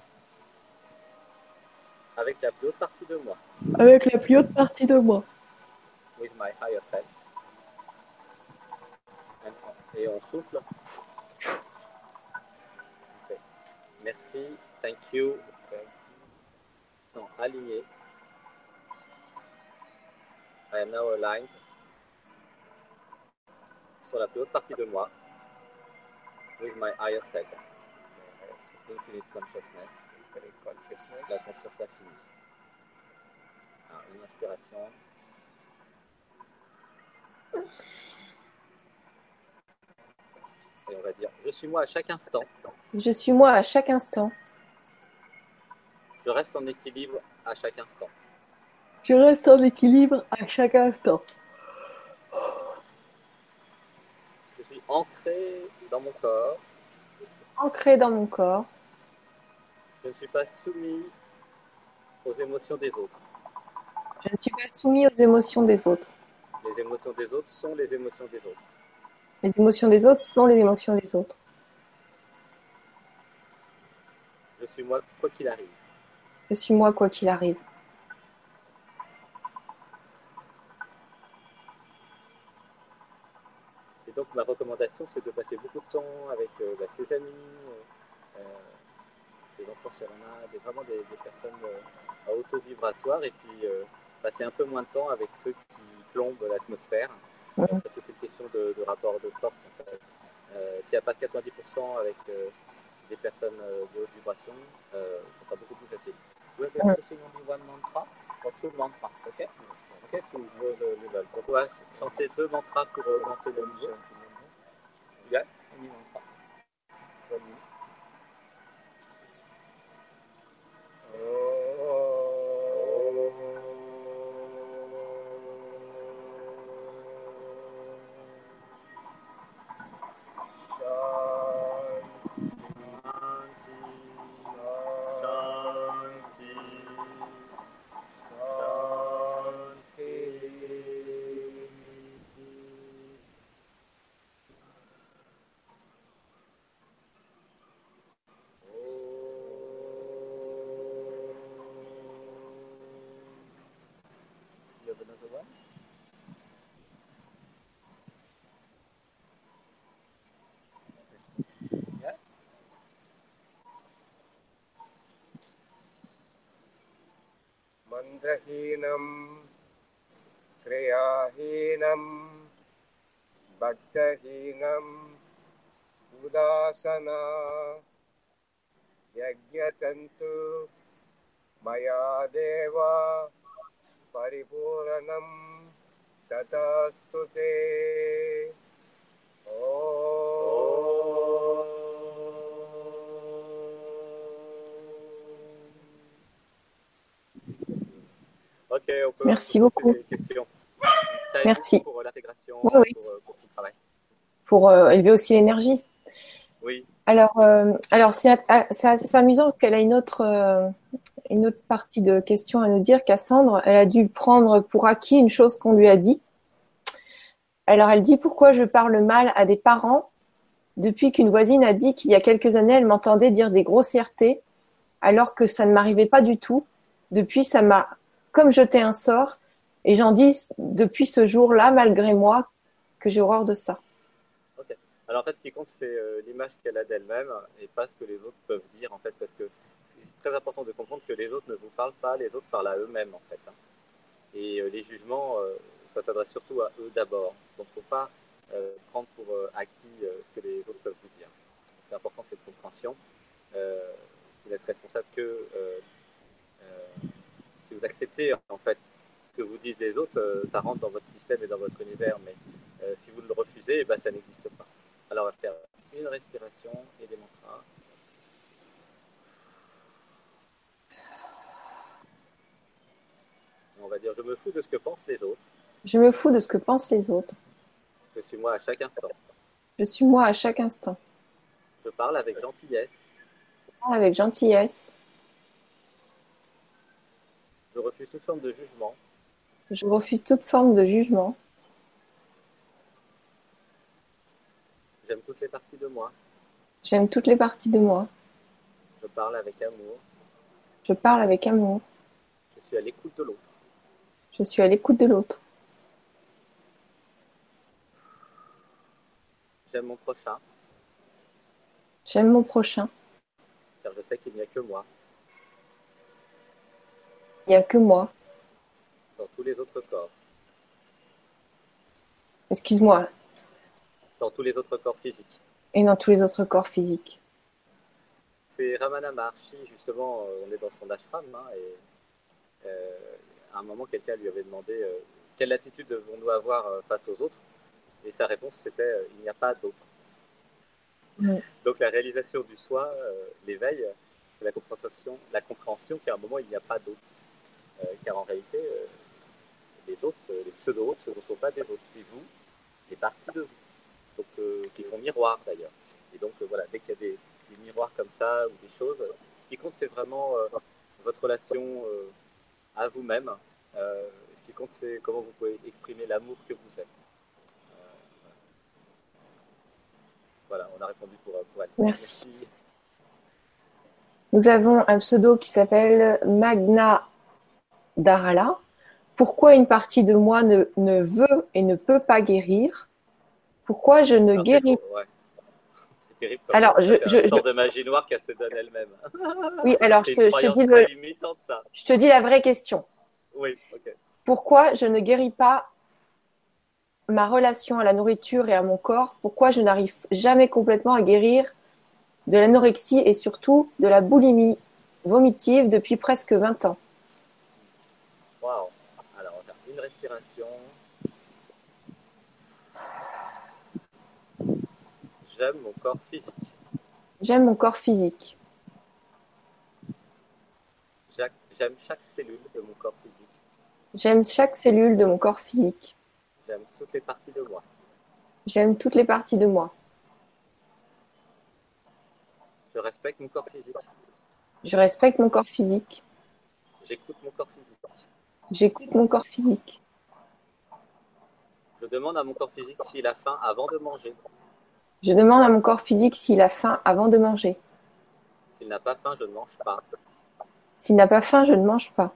Speaker 2: Avec la plus haute partie de moi.
Speaker 1: Avec la plus haute partie de moi.
Speaker 2: With my higher self. And- Et on souffle. Ok. Merci. Thank you. Non, aligné. I am now aligned sur la plus haute partie de moi with my higher self. Infinite consciousness.
Speaker 3: Infinite consciousness.
Speaker 2: La conscience infinie. Alors, une inspiration. Et on va dire, je suis moi à chaque instant.
Speaker 1: Je suis moi à chaque instant.
Speaker 2: Je reste en équilibre à chaque instant.
Speaker 1: Je reste en équilibre à chaque instant.
Speaker 2: Je suis ancré dans mon corps.
Speaker 1: Ancré dans mon corps.
Speaker 2: Je ne suis pas soumis aux émotions des autres.
Speaker 1: Je ne suis pas soumis aux émotions des autres.
Speaker 2: Les émotions des autres sont les émotions des autres.
Speaker 1: Les émotions des autres sont les émotions des autres.
Speaker 2: Je suis moi quoi qu'il arrive.
Speaker 1: Je suis moi quoi qu'il arrive.
Speaker 2: Donc ma recommandation, c'est de passer beaucoup de temps avec euh, bah, ses amis, euh, euh, ses enfants si on a, des, vraiment des, des personnes à taux vibratoire, et puis passer un peu moins de temps avec ceux qui plombent l'atmosphère, parce que c'est une question de, de rapport de force. En fait. Euh, S'il n'y a pas de 90% avec euh, des personnes euh, de haute vibration, ce sera beaucoup plus facile. We're going to sing only one mantra or two mantras, ok? Ok, to grow the level. Donc on va chanter deux mantras pour augmenter le niveau. Yeah, only mantra. One
Speaker 3: मन्त्रहीनं क्रियाहीनं भक्तहीनम् उदासना यज्ञतन्तु मया देव परिपूरणं ततस्तु ते
Speaker 1: Merci beaucoup. Merci.
Speaker 2: Pour euh, l'intégration,
Speaker 1: Oui, oui.
Speaker 2: pour, euh, pour tout le travail.
Speaker 1: Pour euh, élever aussi l'énergie.
Speaker 2: Oui,
Speaker 1: Alors, euh, alors c'est amusant parce qu'elle a une autre, euh, une autre partie de questions à nous dire. Cassandre, elle a dû prendre pour acquis une chose qu'on lui a dit. Alors, elle dit pourquoi je parle mal à des parents depuis qu'une voisine a dit qu'il y a quelques années, elle m'entendait dire des grossièretés alors que ça ne m'arrivait pas du tout. Depuis, ça m'a comme jeté un sort et j'en dis depuis ce jour-là, malgré moi, que j'ai horreur de ça.
Speaker 2: ok. Alors en fait, ce qui compte, c'est euh, l'image qu'elle a d'elle-même et pas ce que les autres peuvent dire, en fait, parce que c'est très important de comprendre que les autres ne vous parlent pas, les autres parlent à eux-mêmes, en fait. hein. Et les jugements, ça s'adresse surtout à eux d'abord. Donc il ne faut pas prendre pour acquis ce que les autres peuvent vous dire. C'est important cette compréhension. vous n'êtes responsable que si vous acceptez en fait ce que vous disent les autres, ça rentre dans votre système et dans votre univers. Mais si vous le refusez, eh ben, ça n'existe pas. Alors on va faire une respiration et des mantras. On va dire je me fous de ce que pensent les autres.
Speaker 1: Je me fous de ce que pensent les autres.
Speaker 2: Je suis moi à chaque instant.
Speaker 1: Je suis moi à chaque instant.
Speaker 2: Je parle avec gentillesse.
Speaker 1: Je parle avec gentillesse.
Speaker 2: Je refuse toute forme de jugement.
Speaker 1: Je refuse toute forme de jugement.
Speaker 2: J'aime toutes les parties de moi.
Speaker 1: J'aime toutes les parties de moi.
Speaker 2: Je parle avec amour.
Speaker 1: Je parle avec amour.
Speaker 2: Je suis à l'écoute de l'autre.
Speaker 1: Je suis à l'écoute de l'autre.
Speaker 2: J'aime mon prochain.
Speaker 1: J'aime mon prochain.
Speaker 2: Car je sais qu'il n'y a que moi.
Speaker 1: Il n'y a que moi.
Speaker 2: Dans tous les autres corps.
Speaker 1: Excuse-moi,
Speaker 2: dans tous les autres corps physiques.
Speaker 1: Et dans tous les autres corps physiques.
Speaker 2: C'est Ramana Maharshi, justement, euh, on est dans son ashram, hein, et euh, à un moment, quelqu'un lui avait demandé euh, quelle attitude devons-nous avoir face aux autres, et sa réponse c'était il n'y a pas d'autre. Donc la réalisation du soi, l'éveil, la compréhension, la compréhension qu'à un moment il n'y a pas d'autre, car en réalité, les autres, les pseudo-autres, ne sont pas des autres, c'est vous, les parties de vous qui font miroir d'ailleurs. Et donc euh, voilà, dès qu'il y a des, miroirs comme ça ou des choses, ce qui compte c'est vraiment euh, votre relation euh, à vous-même. ce qui compte c'est comment vous pouvez exprimer l'amour que vous êtes. Voilà, on a répondu pour, pour elle.
Speaker 1: Merci. Nous avons un pseudo qui s'appelle Magna Darala. Pourquoi une partie de moi ne, ne, veut et ne peut pas guérir? Pourquoi je ne guéris pas
Speaker 2: C'est terrible. Alors, je, je, de magie noire qu'elle se donne elle-même.
Speaker 1: Oui, alors je, te dis le... je te dis la vraie question.
Speaker 2: Oui, ok.
Speaker 1: Pourquoi je ne guéris pas ma relation à la nourriture et à mon corps? Pourquoi je n'arrive jamais complètement à guérir de l'anorexie et surtout de la boulimie vomitive depuis presque 20 ans
Speaker 2: Waouh Alors, on va faire une respiration. J'aime mon corps physique.
Speaker 1: J'aime mon corps physique.
Speaker 2: J'aime chaque cellule de mon corps physique.
Speaker 1: J'aime chaque cellule de mon corps physique.
Speaker 2: J'aime toutes les parties de moi.
Speaker 1: J'aime toutes les parties de moi.
Speaker 2: Je respecte mon corps physique.
Speaker 1: Je respecte mon corps physique.
Speaker 2: J'écoute mon corps physique.
Speaker 1: J'écoute mon corps physique.
Speaker 2: Je demande à mon corps physique s'il a faim avant de manger.
Speaker 1: Je demande à mon corps physique s'il a faim avant de manger.
Speaker 2: S'il n'a pas faim, je ne mange pas.
Speaker 1: S'il n'a pas faim, je ne mange pas.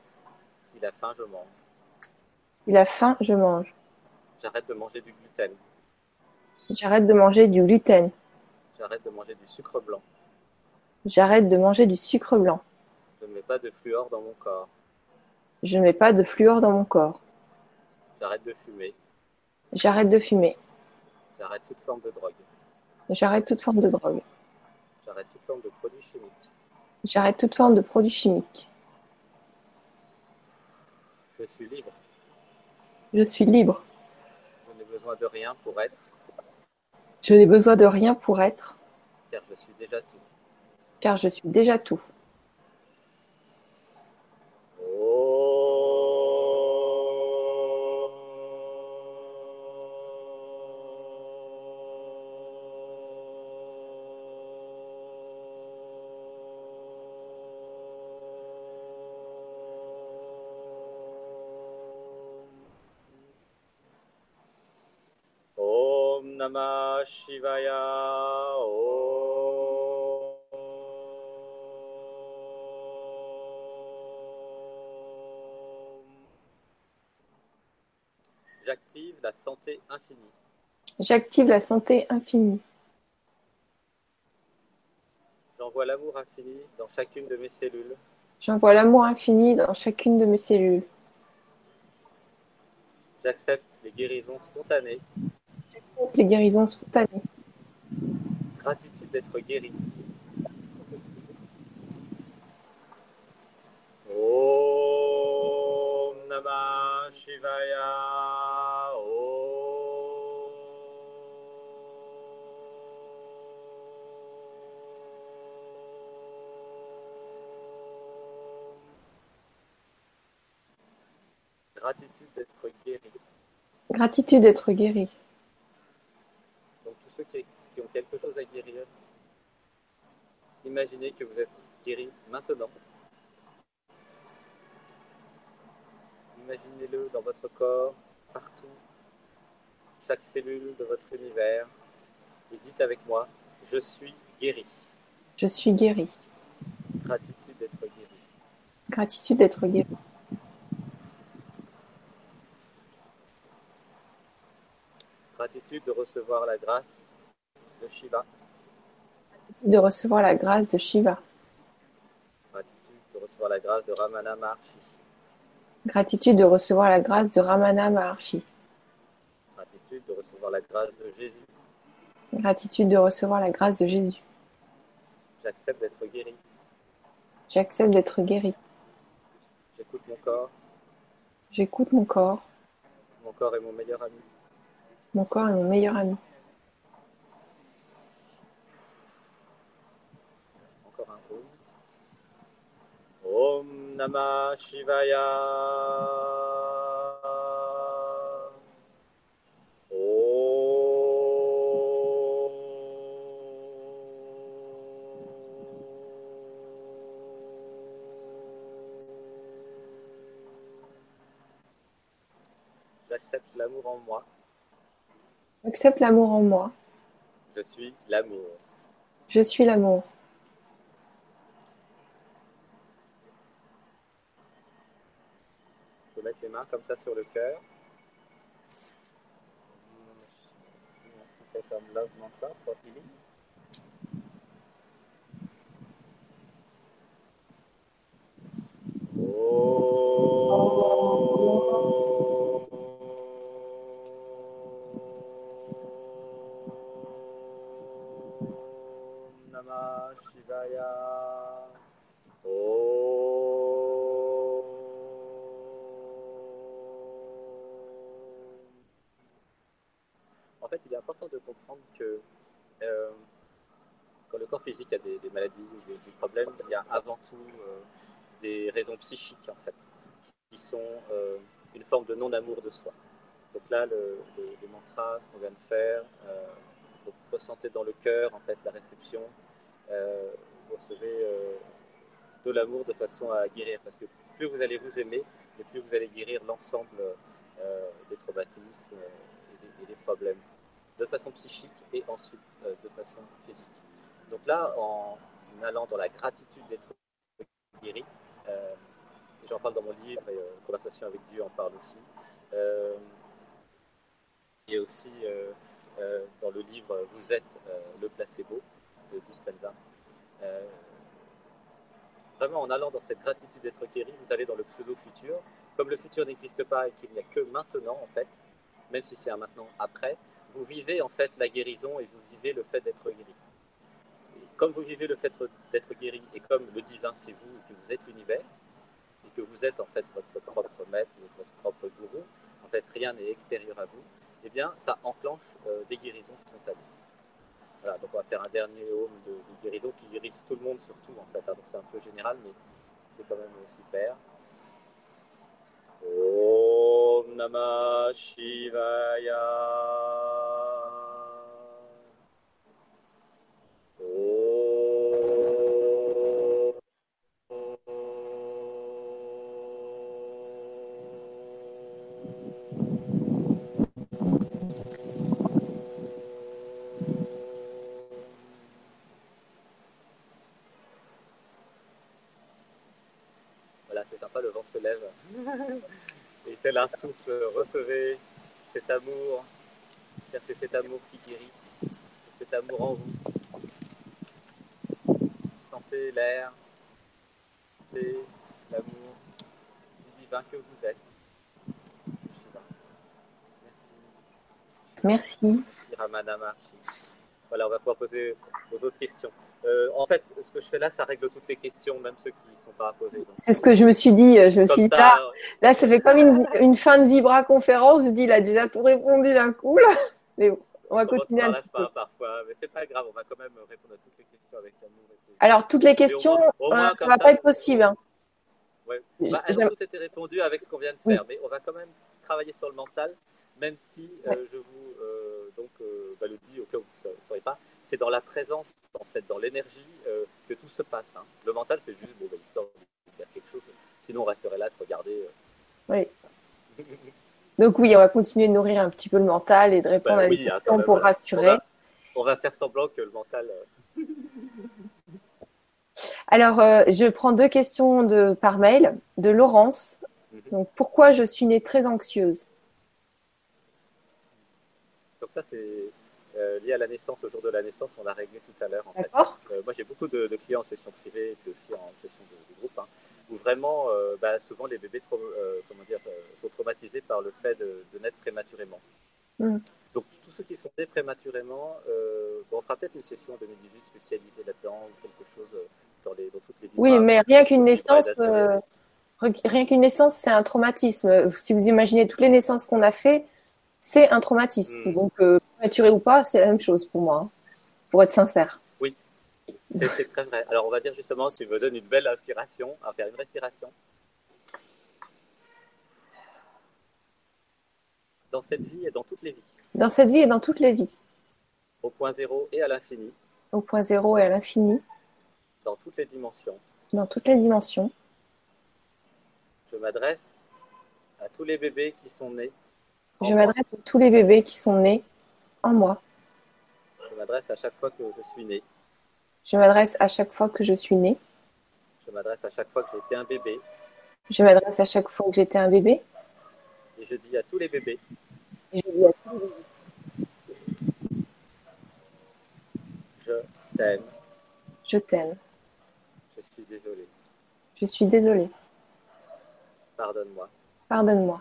Speaker 2: S'il a faim, je mange.
Speaker 1: S'il a faim, je mange.
Speaker 2: J'arrête de manger du gluten.
Speaker 1: J'arrête de manger du gluten.
Speaker 2: J'arrête de manger du sucre blanc.
Speaker 1: J'arrête de manger du sucre blanc.
Speaker 2: Je ne mets pas de fluor dans mon corps.
Speaker 1: Je ne mets pas de fluor dans mon corps.
Speaker 2: J'arrête de fumer.
Speaker 1: J'arrête de fumer.
Speaker 2: J'arrête toute forme de drogue.
Speaker 1: J'arrête toute forme de drogue.
Speaker 2: J'arrête toute forme de produits chimiques.
Speaker 1: J'arrête toute forme de produits chimiques.
Speaker 2: Je suis libre.
Speaker 1: Je suis libre.
Speaker 2: Je n'ai besoin de rien pour être.
Speaker 1: Je n'ai besoin de rien pour être.
Speaker 2: Car je suis déjà tout.
Speaker 1: Car je suis déjà tout.
Speaker 2: Infinie.
Speaker 1: J'active la santé infinie.
Speaker 2: J'envoie l'amour infini dans chacune de mes cellules.
Speaker 1: J'envoie l'amour infini dans chacune de mes cellules.
Speaker 2: J'accepte les guérisons spontanées.
Speaker 1: Les guérisons spontanées.
Speaker 2: Gratitude d'être guéri. Om Namah Shivaya. Gratitude d'être guéri.
Speaker 1: Gratitude d'être guéri.
Speaker 2: Donc tous ceux qui, qui ont quelque chose à guérir, imaginez que vous êtes guéri maintenant. Imaginez-le dans votre corps, partout, chaque cellule de votre univers, et dites avec moi, je suis guéri.
Speaker 1: Je suis guéri.
Speaker 2: Gratitude d'être guéri.
Speaker 1: Gratitude d'être guéri.
Speaker 2: Gratitude de recevoir la grâce de Shiva.
Speaker 1: De recevoir la grâce de Shiva.
Speaker 2: Gratitude de recevoir la grâce de Ramana Maharshi.
Speaker 1: Gratitude de recevoir la grâce de Ramana Maharshi.
Speaker 2: Gratitude de recevoir la grâce de Jésus.
Speaker 1: Gratitude de recevoir la grâce de Jésus.
Speaker 2: J'accepte d'être guéri.
Speaker 1: J'accepte d'être guéri.
Speaker 2: J'écoute mon corps.
Speaker 1: J'écoute mon corps.
Speaker 2: Mon corps est mon meilleur ami.
Speaker 1: Mon corps est mon meilleur ami.
Speaker 2: Encore un Om. Om Namah Shivaya. J'accepte l'amour en moi.
Speaker 1: J'accepte l'amour en moi.
Speaker 2: Je suis l'amour.
Speaker 1: Je suis l'amour.
Speaker 2: Je peux mettre les mains comme ça sur le cœur. Love mantra for healing. Om Namah Shivaya. Om. En fait, il est important de comprendre que euh, quand le corps physique a des, maladies ou des, problèmes, il y a avant tout euh, des raisons psychiques en fait, qui sont euh, une forme de non-amour de soi. Donc là, le, le, mantra, ce qu'on vient de faire, euh, vous ressentez dans le cœur en fait la réception, euh, vous recevez euh, de l'amour de façon à guérir, parce que plus vous allez vous aimer, et plus vous allez guérir l'ensemble euh, des traumatismes euh, et des, problèmes, de façon psychique et ensuite euh, de façon physique. Donc là, en allant dans la gratitude d'être guéri, euh, j'en parle dans mon livre et euh, Conversation avec Dieu en parle aussi. Euh, et aussi dans le livre Vous êtes le placebo de Dispenza. Vraiment, en allant dans cette gratitude d'être guéri, vous allez dans le pseudo-futur. Comme le futur n'existe pas et qu'il n'y a que maintenant, en fait, même si c'est un maintenant après, vous vivez en fait la guérison et vous vivez le fait d'être guéri. Comme vous vivez le fait d'être guéri et comme le divin c'est vous et que vous êtes l'univers, et que vous êtes en fait votre propre maître, votre propre gourou, en fait rien n'est extérieur à vous, eh bien ça enclenche euh, des guérisons spontanées. Voilà, donc on va faire un dernier home de, guérison qui guérisse tout le monde surtout en fait, hein, donc c'est un peu général mais c'est quand même super. Om Namah Shivaya. Om. Voilà, c'est sympa, le vent se lève. Tel un souffle, recevez cet amour, car c'est cet amour qui guérit, cet amour en vous. Sentez l'air, sentez l'amour du divin que vous êtes.
Speaker 1: Merci.
Speaker 2: Archie. Voilà, on va pouvoir poser aux autres questions. Euh, en fait, ce que je fais là, ça règle toutes les questions, même ceux qui ne sont pas posées.
Speaker 1: C'est ce que je me suis dit. Je me suis dit, là, là, ça fait comme une, une fin de Vibra conférence. Je me dis, il a déjà tout répondu d'un coup. Là. Mais bon, on va continuer un petit peu.
Speaker 2: Parfois, mais c'est pas grave, on va quand même répondre à toutes les questions avec amour.
Speaker 1: Alors, toutes les questions, euh, ça ne va pas être possible. Hein.
Speaker 2: Ouais. Bah, elles ont toutes été répondues avec ce qu'on vient de faire, mais on va quand même travailler sur le mental, même si euh, je vous donc bah, le dis au cas où vous ne saurez pas, c'est dans la présence, en fait, dans l'énergie euh, que tout se passe. Hein. Le mental, c'est juste bon, bah, histoire de faire quelque chose. Sinon, on resterait là à se regarder.
Speaker 1: Euh. Oui. Donc oui, on va continuer de nourrir un petit peu le mental et de répondre bah à des questions pour rassurer.
Speaker 2: On va, faire semblant que le mental. Euh,
Speaker 1: Alors, je prends deux questions de, par mail de Laurence. Mhm. Donc, pourquoi je suis née très anxieuse?
Speaker 2: Donc ça, c'est euh, lié à la naissance, au jour de la naissance, on l'a réglé tout à l'heure. En fait. Euh, moi, j'ai beaucoup de, clients en session privée et puis aussi en session de, groupe, hein, où vraiment, euh, bah, souvent, les bébés comment dire, sont traumatisés par le fait de, naître prématurément. Mm. Donc, tous ceux qui sont nés prématurément, bon, on fera peut-être une session en 2018 spécialisée là-dedans, ou quelque chose dans, les, dans toutes les
Speaker 1: Oui, mais rien qu'une naissance, rien qu'une naissance, c'est un traumatisme. Si vous imaginez toutes les naissances qu'on a fait, c'est un traumatisme. Mm. Donc, prématuré ou pas, c'est la même chose pour moi, hein, pour être sincère.
Speaker 2: Oui, c'est très vrai. Alors, on va dire justement, tu me donnes une belle inspiration, à faire une respiration. Dans cette vie et dans toutes les vies.
Speaker 1: Dans cette vie et dans toutes les vies.
Speaker 2: Au point zéro et à l'infini.
Speaker 1: Au point zéro et à l'infini.
Speaker 2: Dans toutes les dimensions.
Speaker 1: Dans toutes les dimensions.
Speaker 2: Je m'adresse à tous les bébés qui sont nés.
Speaker 1: Je m'adresse à tous les bébés qui sont nés en moi.
Speaker 2: Je m'adresse à chaque fois que je suis né.
Speaker 1: Je m'adresse à chaque fois que je suis né.
Speaker 2: Je m'adresse à chaque fois que j'étais un bébé.
Speaker 1: Je m'adresse à chaque fois que j'étais un bébé.
Speaker 2: Et je dis à tous les bébés.
Speaker 1: Et je dis à tous les
Speaker 2: bébés. Je t'aime.
Speaker 1: Je t'aime.
Speaker 2: Je suis désolé.
Speaker 1: Je suis désolé.
Speaker 2: Pardonne-moi.
Speaker 1: Pardonne-moi.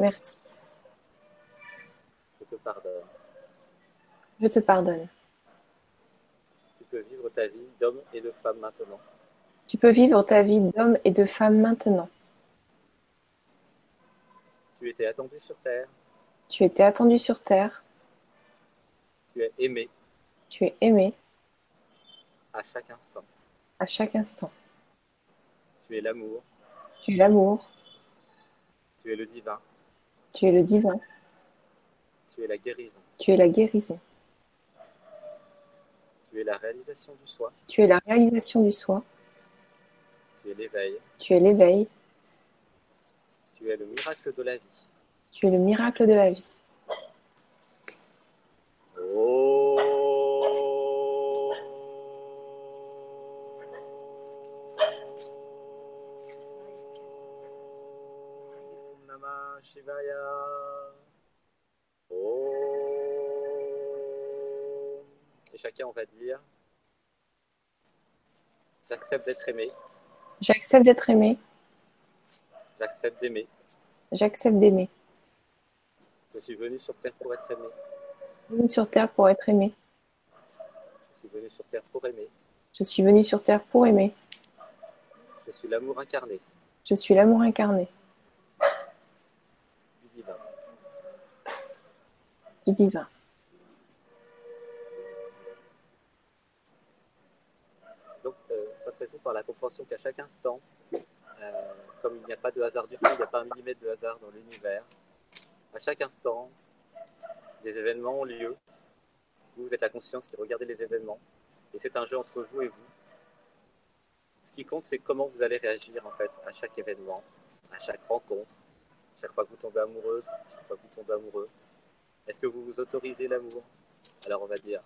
Speaker 2: Merci.
Speaker 1: Merci
Speaker 2: te pardonne.
Speaker 1: Je te pardonne.
Speaker 2: Tu peux vivre ta vie d'homme et de femme maintenant.
Speaker 1: Tu peux vivre ta vie d'homme et de femme maintenant.
Speaker 2: Tu étais attendu sur terre.
Speaker 1: Tu étais attendu sur terre.
Speaker 2: Tu es aimé.
Speaker 1: Tu es aimé.
Speaker 2: À chaque instant.
Speaker 1: À chaque instant.
Speaker 2: Tu es l'amour.
Speaker 1: Tu es l'amour.
Speaker 2: Tu es le divin.
Speaker 1: Tu es le divin.
Speaker 2: Tu es la guérison.
Speaker 1: Tu es la guérison.
Speaker 2: Tu es la réalisation du soi.
Speaker 1: Tu es la réalisation du soi.
Speaker 2: Tu es l'éveil.
Speaker 1: Tu es l'éveil.
Speaker 2: Tu es le miracle de la vie.
Speaker 1: Tu es le miracle de la vie.
Speaker 2: Oh. Shivaya. Et chacun, on va dire J'accepte d'être aimé.
Speaker 1: J'accepte d'être aimé.
Speaker 2: J'accepte d'aimer.
Speaker 1: J'accepte d'aimer.
Speaker 2: Je suis venu sur Terre pour être aimé.
Speaker 1: Venu sur Terre pour être aimé.
Speaker 2: Je suis venu sur Terre pour aimer.
Speaker 1: Je suis venu sur Terre pour aimer.
Speaker 2: Je suis l'amour incarné.
Speaker 1: Je suis l'amour incarné. Divin.
Speaker 2: Donc, ça se résout par la compréhension qu'à chaque instant, euh, comme il n'y a pas de hasard du tout, il n'y a pas un millimètre de hasard dans l'univers, à chaque instant, des événements ont lieu. Vous, êtes la conscience qui regardez les événements. Et c'est un jeu entre vous et vous. Ce qui compte, c'est comment vous allez réagir en fait à chaque événement, à chaque rencontre, chaque fois que vous tombez amoureuse, chaque fois que vous tombez amoureux, est-ce que vous vous autorisez l'amour? Alors on va dire,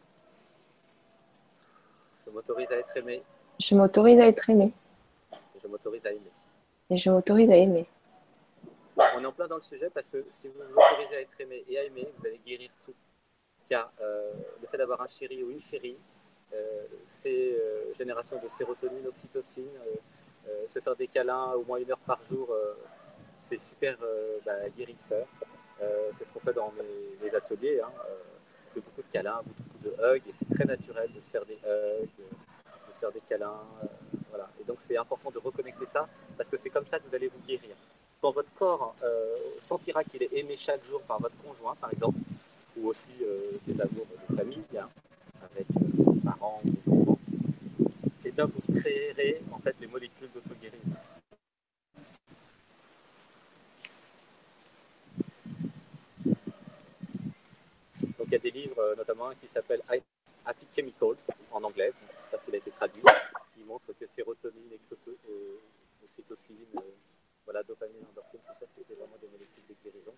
Speaker 2: je m'autorise à être aimé.
Speaker 1: Je m'autorise à être aimé.
Speaker 2: Et je m'autorise à aimer.
Speaker 1: Et je m'autorise à aimer.
Speaker 2: On est en plein dans le sujet parce que si vous vous autorisez à être aimé et à aimer, vous allez guérir tout. Car euh, le fait d'avoir un chéri ou une chérie, euh, c'est euh, génération de sérotonine, oxytocine, se faire des câlins au moins une heure par jour, c'est super bah, guérisseur. C'est ce qu'on fait dans mes, ateliers. Hein. on fait beaucoup de câlins, beaucoup de hugs, et c'est très naturel de se faire des hugs, de se faire des câlins. voilà. Et donc c'est important de reconnecter ça, parce que c'est comme ça que vous allez vous guérir. Quand votre corps sentira qu'il est aimé chaque jour par votre conjoint, par exemple, ou aussi des amours de famille, hein, avec vos parents des enfants, et eh bien vous créerez en fait les molécules d'auto-guérison. Donc il y a des livres, euh, notamment un qui s'appelle Happy Chemicals en anglais, ça il a été traduit, qui montre que sérotonine, euh, oxytocine, euh, voilà, dopamine, endorphine, tout ça c'était vraiment des molécules de guérison.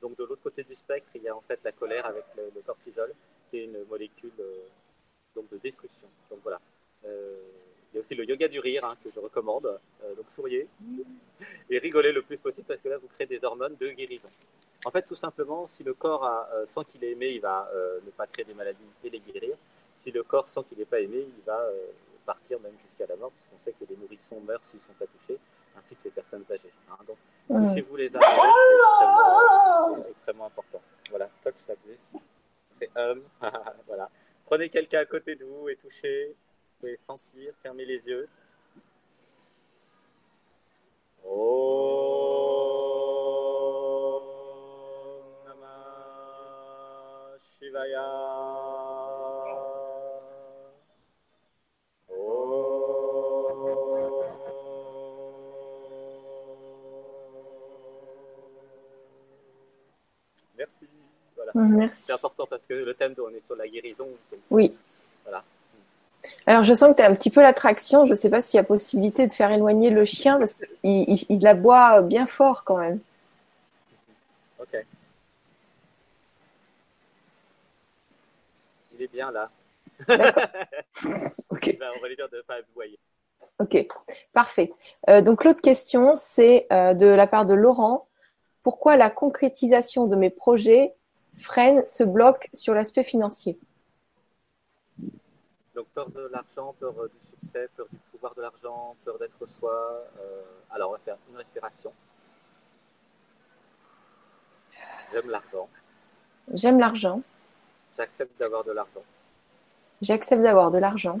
Speaker 2: Donc de l'autre côté du spectre, il y a en fait la colère avec le, cortisol, qui est une molécule donc de destruction. Donc voilà. Euh, il y a aussi le yoga du rire hein, que je recommande. Euh, donc souriez et rigolez le plus possible parce que là vous créez des hormones de guérison. En fait, tout simplement, si le corps a, euh, sent qu'il est aimé, il va ne pas créer des maladies et les guérir. Si le corps sent qu'il n'est pas aimé, il va partir même jusqu'à la mort, parce qu'on sait que les nourrissons meurent s'ils ne sont pas touchés, ainsi que les personnes âgées. Hein. Donc, si vous les avez, c'est extrêmement, important. Voilà, la C'est homme. voilà. Prenez quelqu'un à côté de vous et touchez. Vous pouvez sentir, fermez les yeux. Oh Namah Shivaya. Merci.
Speaker 1: Merci.
Speaker 2: C'est important parce que le thème, on est sur la guérison.
Speaker 1: oui. Alors, je sens que tu as un petit peu l'attraction. Je ne sais pas s'il y a possibilité de faire éloigner le chien parce qu'il il, il aboie bien fort quand même.
Speaker 2: Ok. Il est bien là. ok. Ben, on va lui dire de ne pas aboyer.
Speaker 1: Ok, parfait. Euh, donc l'autre question, c'est euh, de la part de Laurent. Pourquoi la concrétisation de mes projets freine ce bloc sur l'aspect financier?
Speaker 2: Donc peur de l'argent, peur euh, du succès, peur du pouvoir de l'argent, peur d'être soi. Euh, alors on va faire une respiration. J'aime l'argent.
Speaker 1: J'aime l'argent.
Speaker 2: J'accepte d'avoir de l'argent.
Speaker 1: J'accepte d'avoir de l'argent.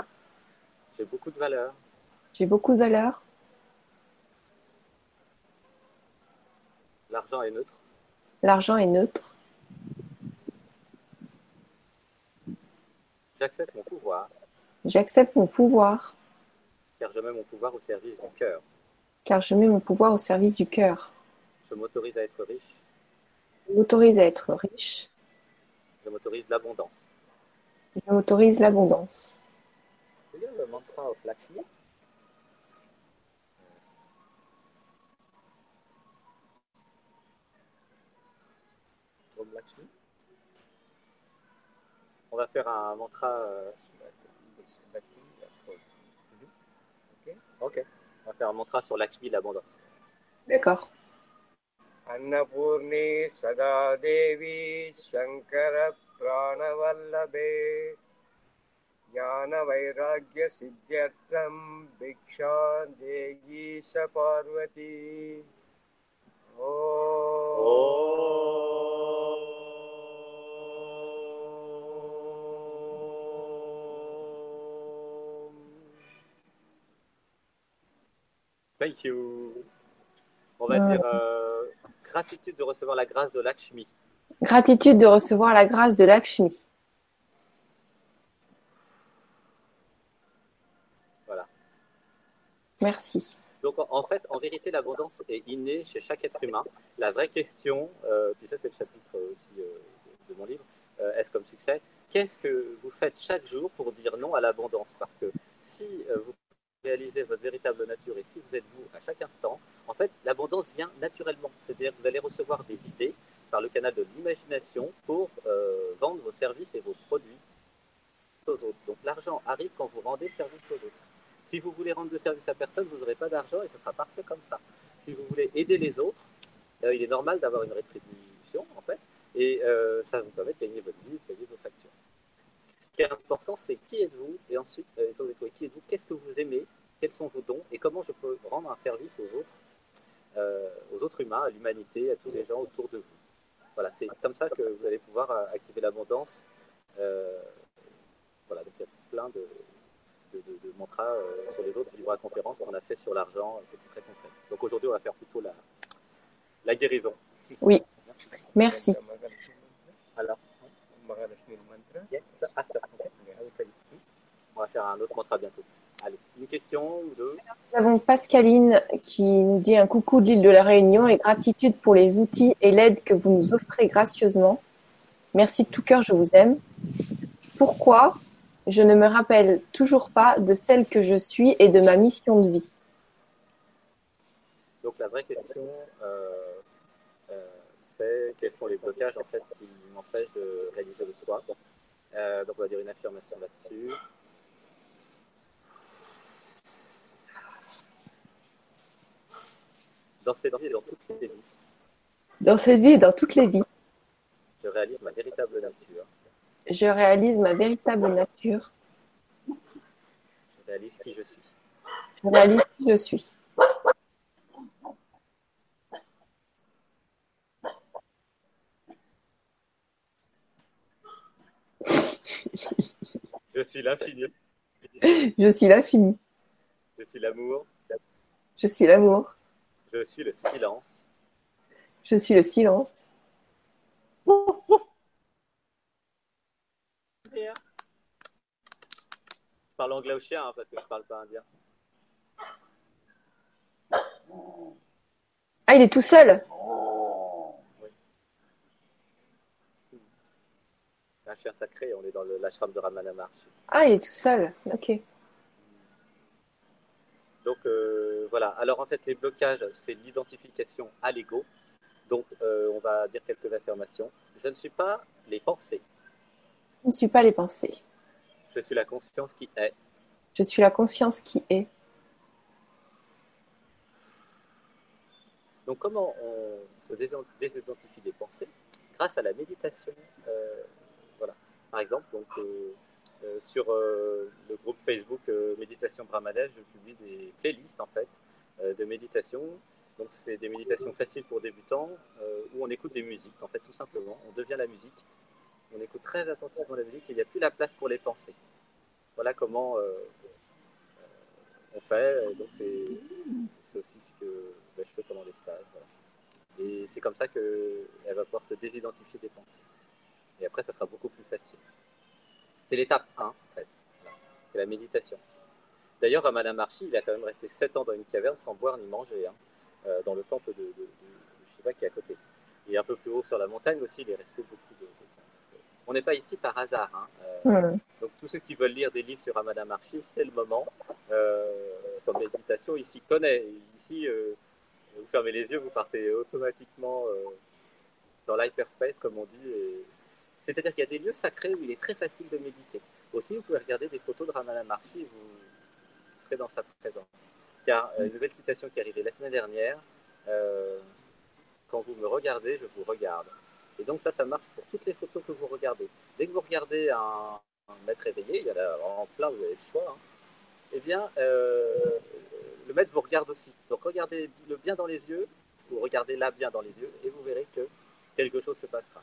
Speaker 2: J'ai beaucoup de valeur.
Speaker 1: J'ai beaucoup de valeur.
Speaker 2: L'argent est neutre.
Speaker 1: L'argent est neutre.
Speaker 2: J'accepte mon pouvoir.
Speaker 1: J'accepte mon pouvoir.
Speaker 2: Car je mets mon pouvoir au service du cœur.
Speaker 1: Car je mets mon pouvoir au service du cœur.
Speaker 2: Je m'autorise à être riche.
Speaker 1: Je m'autorise à être riche.
Speaker 2: Je m'autorise l'abondance.
Speaker 1: Je m'autorise l'abondance.
Speaker 2: C'est le mantra of Lakshmi? Lakshmi? On va faire un mantra. Ok. On va faire un mantra sur Lakshmi, l'abondance.
Speaker 1: D'accord.
Speaker 3: Annapurni Sada Devi Shankara Pranavallabe Jnana Vairagya Siddhyartham Bhiksha Deyi
Speaker 2: Thank you. On va dire euh, gratitude de recevoir la grâce de Lakshmi.
Speaker 1: Gratitude de recevoir la grâce de Lakshmi.
Speaker 2: Voilà.
Speaker 1: Merci.
Speaker 2: Donc en fait, en vérité, l'abondance est innée chez chaque être humain. La vraie question, euh, puis ça c'est le chapitre aussi euh, de mon livre, Est-ce comme succès Qu'est-ce que vous faites chaque jour pour dire non à l'abondance? Parce que si vous réaliser votre véritable nature et si vous êtes vous à chaque instant, en fait, l'abondance vient naturellement. C'est-à-dire que vous allez recevoir des idées par le canal de l'imagination pour euh, vendre vos services et vos produits aux autres. Donc l'argent arrive quand vous rendez service aux autres. Si vous voulez rendre de service à personne, vous n'aurez pas d'argent et ce sera parfait comme ça. Si vous voulez aider les autres, euh, il est normal d'avoir une rétribution en fait, et euh, ça vous permet de gagner votre vie, de payer vos factures qui est important, c'est qui êtes-vous Et ensuite, euh, qui êtes-vous Qu'est-ce que vous aimez Quels sont vos dons Et comment je peux rendre un service aux autres, euh, aux autres humains, à l'humanité, à tous les gens autour de vous voilà, c'est comme ça que vous allez pouvoir euh, activer l'abondance. Euh, voilà, donc il y a plein de, de, de, de mantras euh, sur les autres livres à conférence qu'on a fait sur l'argent, qui très concret. Donc aujourd'hui, on va faire plutôt la, la guérison.
Speaker 1: Oui, merci.
Speaker 2: Alors, yes, On va faire un autre mantra bientôt. Allez, une question ou deux
Speaker 1: Nous avons Pascaline qui nous dit un coucou de l'île de la Réunion et gratitude pour les outils et l'aide que vous nous offrez gracieusement. Merci de tout cœur, je vous aime. Pourquoi je ne me rappelle toujours pas de celle que je suis et de ma mission de vie?
Speaker 2: Donc la vraie question, euh, euh, c'est quels sont les blocages en fait qui m'empêchent de réaliser le soi. Euh, donc on va dire une affirmation là-dessus. Dans cette vie et dans toutes les vies,
Speaker 1: Dans cette vie et dans toutes les vies,
Speaker 2: je réalise ma véritable nature.
Speaker 1: je réalise ma véritable nature.
Speaker 2: Je réalise qui je suis.
Speaker 1: Je réalise qui je suis.
Speaker 2: Je suis l'infini.
Speaker 1: Je suis l'infini.
Speaker 2: Je suis l'amour.
Speaker 1: Je suis l'amour.
Speaker 2: Je suis le silence.
Speaker 1: Je suis le silence.
Speaker 2: Je parle anglais au chien hein, parce que je parle pas indien.
Speaker 1: Ah, il est tout seul.
Speaker 2: C'est un chien sacré, on est dans le- l'ashram de Ramana Maharshi.
Speaker 1: Ah, il est tout seul. Ok.
Speaker 2: Donc euh, voilà, alors en fait les blocages, c'est l'identification à l'ego. Donc euh, on va dire quelques affirmations. Je ne suis pas les pensées,
Speaker 1: Je ne suis pas les pensées.
Speaker 2: je suis la conscience qui est.
Speaker 1: Je suis la conscience qui est.
Speaker 2: Donc comment on se désidentifie des pensées? Grâce à la méditation. euh, voilà. Par exemple, donc, sur euh, le groupe Facebook euh, Méditation Brahmadev, je publie des playlists en fait euh, de méditation. Donc c'est des méditations faciles pour débutants euh, où on écoute des musiques en fait tout simplement. On devient la musique. On écoute très attentivement la musique et il n'y a plus la place pour les pensées. Voilà comment euh, euh, on fait. Donc c'est aussi ce que ben, je fais pendant les stages. Et c'est comme ça qu'elle va pouvoir se désidentifier des pensées. Et après, ça sera beaucoup plus facile. C'est l'étape 1, en fait. C'est la méditation. D'ailleurs, Ramana Maharshi, il a quand même resté 7 ans dans une caverne sans boire ni manger, hein, euh, dans le temple de, de, de- Shiva qui est à côté. Et un peu plus haut sur la montagne aussi, il est resté beaucoup de, temps. On n'est pas ici par hasard. hein. Euh, donc tous ceux qui veulent lire des livres sur Ramana Maharshi, c'est le moment. Euh, sur méditation, il s'y connaît. Ici, euh, vous fermez les yeux, vous partez automatiquement dans l'hyperspace, comme on dit. et- C'est-à-dire qu'il y a des lieux sacrés où il est très facile de méditer. Aussi, vous pouvez regarder des photos de Ramana Maharshi, vous, serez dans sa présence. Car euh, une nouvelle citation qui est arrivée la semaine dernière, euh, quand vous me regardez, je vous regarde. Et donc ça, ça marche pour toutes les photos que vous regardez. Dès que vous regardez un, un maître éveillé, il y en a en plein, vous avez le choix, hein, eh bien, euh, le maître vous regarde aussi. Donc regardez-le bien dans les yeux, ou regardez-la bien dans les yeux, et vous verrez que quelque chose se passera.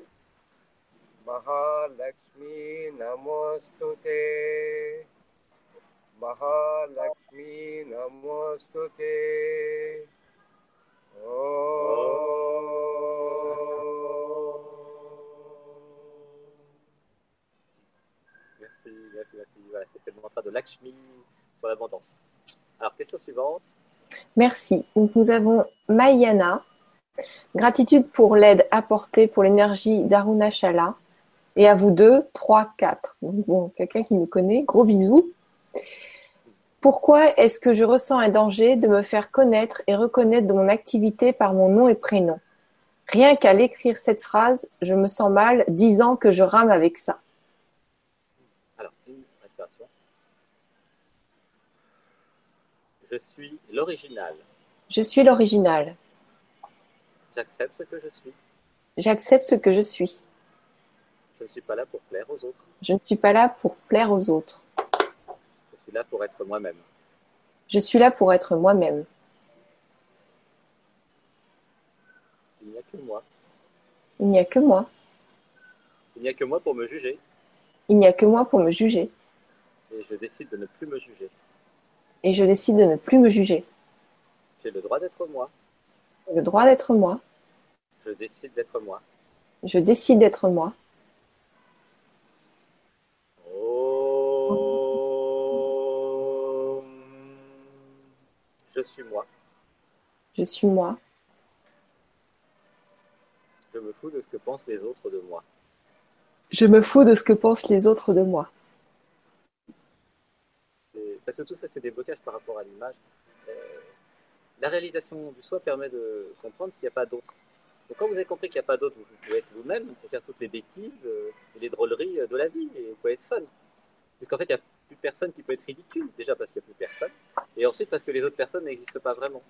Speaker 3: Mahalakshmi नमोऽस्तु ते महालक्ष्मी नमोऽस्तु ते
Speaker 2: Merci, merci, merci. Voilà, c'était le mantra de Lakshmi sur l'abondance. Alors, question suivante.
Speaker 1: Merci. Donc, nous avons Mayana. Gratitude pour l'aide apportée pour l'énergie d'Arunachala. et à vous deux, 3, 4. Donc, bon, quelqu'un qui nous connaît, gros bisous. Pourquoi est-ce que je ressens un danger de me faire connaître et reconnaître de mon activité par mon nom et prénom? Rien qu'à l'écrire cette phrase, je me sens mal, disant que je rame avec ça.
Speaker 2: Alors, une respiration. Je suis l'original.
Speaker 1: Je suis l'original.
Speaker 2: J'accepte ce que je suis.
Speaker 1: J'accepte ce que je suis.
Speaker 2: Je ne suis pas là pour plaire aux autres.
Speaker 1: Je ne suis pas là pour plaire aux autres.
Speaker 2: Je suis là pour être moi-même.
Speaker 1: Je suis là pour être moi-même.
Speaker 2: Il n'y a que moi.
Speaker 1: Il n'y a que moi.
Speaker 2: Il n'y a que moi pour me juger.
Speaker 1: Il n'y a que moi pour me juger.
Speaker 2: Et je décide de ne plus me juger.
Speaker 1: Et je décide de ne plus me juger.
Speaker 2: J'ai le droit d'être moi.
Speaker 1: Le droit d'être moi.
Speaker 2: Je décide d'être moi.
Speaker 1: Je décide d'être moi.
Speaker 2: Je suis moi.
Speaker 1: Je suis moi.
Speaker 2: Je me fous de ce que pensent les autres de moi.
Speaker 1: Je me fous de ce que pensent les autres de moi.
Speaker 2: Et- parce que tout ça, c'est des blocages par rapport à l'image. Euh, la réalisation du soi permet de comprendre qu'il n'y a pas d'autre. Donc quand vous avez compris qu'il n'y a pas d'autre, vous pouvez être vous-même, vous pouvez faire toutes les bêtises euh, et les drôleries de la vie, et vous pouvez être fun. Puisqu'en fait, il n'y a plus personne qui peut être ridicule, déjà parce qu'il n'y a plus personne, et ensuite parce que les autres personnes n'existent pas vraiment.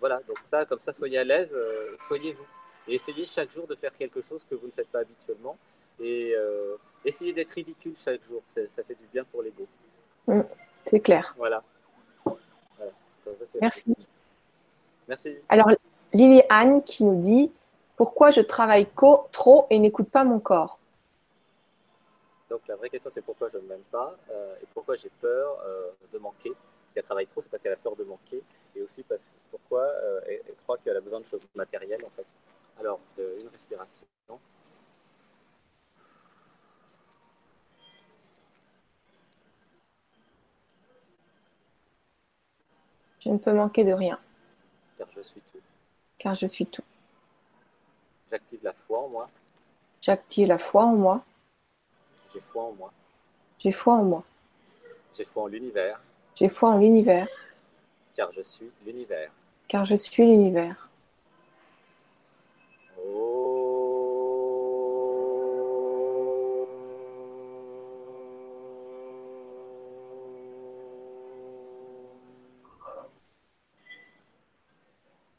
Speaker 2: Voilà, donc ça, comme ça, soyez à l'aise, euh, soyez vous. Et essayez chaque jour de faire quelque chose que vous ne faites pas habituellement, et euh, essayez d'être ridicule chaque jour, ça, ça fait du bien pour l'ego.
Speaker 1: C'est clair.
Speaker 2: Voilà. Ça,
Speaker 1: Merci.
Speaker 2: Merci.
Speaker 1: Alors, Lily Anne qui nous dit Pourquoi je travaille co- trop et n'écoute pas mon corps?
Speaker 2: Donc la vraie question c'est pourquoi je ne m'aime pas euh, et pourquoi j'ai peur euh, de manquer. Parce qu'elle travaille trop, c'est parce qu'elle a peur de manquer et aussi parce pourquoi euh, elle, elle croit qu'elle a besoin de choses matérielles en fait. Alors une respiration.
Speaker 1: Je ne peux manquer de rien,
Speaker 2: car je suis tout.
Speaker 1: car je suis tout.
Speaker 2: J'active la foi en moi,
Speaker 1: J'active la foi en moi,
Speaker 2: j'ai foi en moi,
Speaker 1: j'ai foi en moi,
Speaker 2: j'ai foi en l'univers,
Speaker 1: j'ai foi en l'univers,
Speaker 2: car je suis l'univers.
Speaker 1: car je suis l'univers.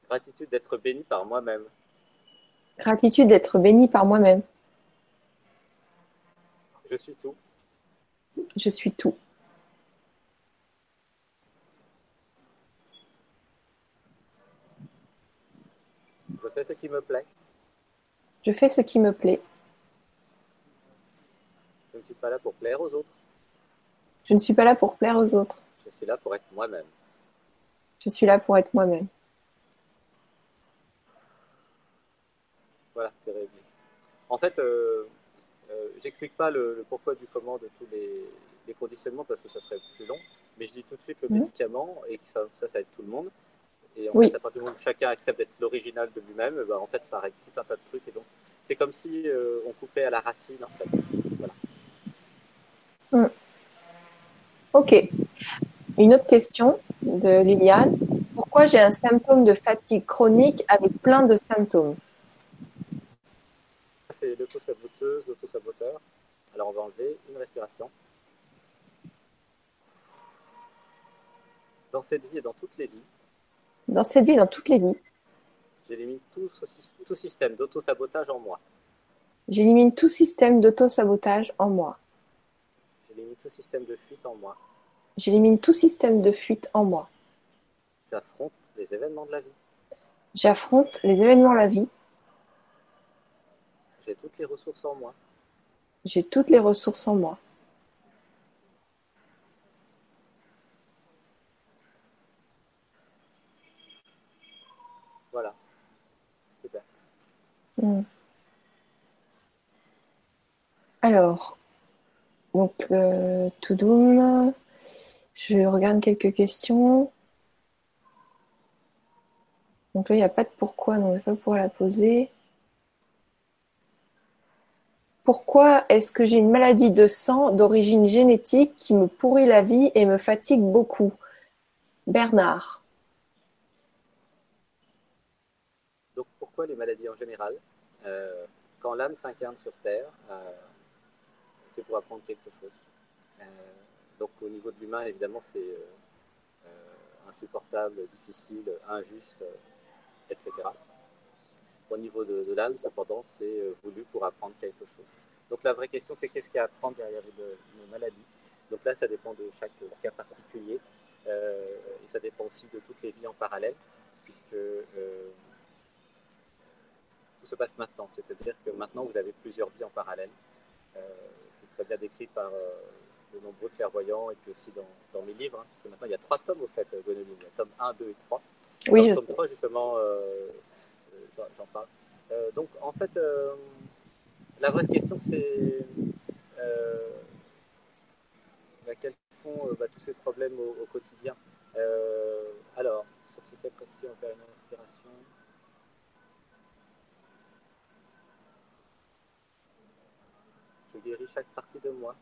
Speaker 2: Gratitude d'être béni par moi-même.
Speaker 1: Gratitude d'être béni par moi-même.
Speaker 2: Suis tout.
Speaker 1: Je suis tout.
Speaker 2: Je fais ce qui me plaît.
Speaker 1: Je fais ce qui me plaît.
Speaker 2: Je ne suis pas là pour plaire aux autres.
Speaker 1: Je ne suis pas là pour plaire aux autres.
Speaker 2: Je suis là pour être moi-même.
Speaker 1: Je suis là pour être moi-même.
Speaker 2: Voilà, c'est réglé. En fait, euh, euh, j'explique pas le, le pourquoi du comment de tous les, les conditionnements parce que ça serait plus long, mais je dis tout de suite le médicament et que ça, ça, ça aide tout le monde. Et en
Speaker 1: Oui.
Speaker 2: fait, à partir du moment où chacun accepte d'être l'original de lui-même, eh ben, en fait, ça règle tout un tas de trucs. Et donc, c'est comme si euh, on coupait à la racine, en fait. Voilà.
Speaker 1: Ok. Une autre question de Liliane. Pourquoi j'ai un symptôme de fatigue chronique avec plein de symptômes
Speaker 2: Ça, C'est l'auto-saboteuse, l'auto-saboteur. Alors, on va enlever une respiration. Dans cette vie et dans toutes les vies,
Speaker 1: Dans cette vie, et dans toutes les vies,
Speaker 2: j'élimine tout, tout système d'auto-sabotage en moi.
Speaker 1: j'élimine tout système d'auto-sabotage en moi.
Speaker 2: J'élimine tout système de fuite en moi.
Speaker 1: J'élimine tout système de fuite en moi.
Speaker 2: J'affronte les événements de la vie.
Speaker 1: J'affronte les événements de la vie.
Speaker 2: J'ai toutes les ressources en moi.
Speaker 1: J'ai toutes les ressources en moi.
Speaker 2: Voilà. Super.
Speaker 1: Hmm. Alors, donc, euh, Toudoum, je regarde quelques questions. Donc là, il n'y a pas de pourquoi, donc je vais pas pouvoir la poser. Pourquoi est-ce que j'ai une maladie de sang d'origine génétique qui me pourrit la vie et me fatigue beaucoup? Bernard.
Speaker 2: Les maladies en général Quand l'âme s'incarne sur Terre, c'est pour apprendre quelque chose. donc au niveau de l'humain, évidemment, c'est insupportable, difficile, injuste, etc. Au niveau de, l'âme, cependant, c'est voulu pour apprendre quelque chose. Donc la vraie question, c'est qu'est-ce qu'il y a à apprendre derrière une maladie Donc là, ça dépend de chaque cas particulier. Euh, et ça dépend aussi de toutes les vies en parallèle, puisque euh, se passe maintenant. C'est-à-dire que maintenant, vous avez plusieurs vies en parallèle. Euh, c'est très bien décrit par de nombreux clairvoyants et puis aussi dans, mes livres, hein, parce que maintenant il y a trois tomes au fait, Gonoline. Il y a tome 1, 2 et 3.
Speaker 1: Oui,
Speaker 2: tome 3, justement, j'en parle. donc en fait, la vraie question c'est bah, quels sont bah, tous ces problèmes au, quotidien? Euh, Alors, sur ce cas précis, on fait une inspiration. Je guéris chaque partie de moi.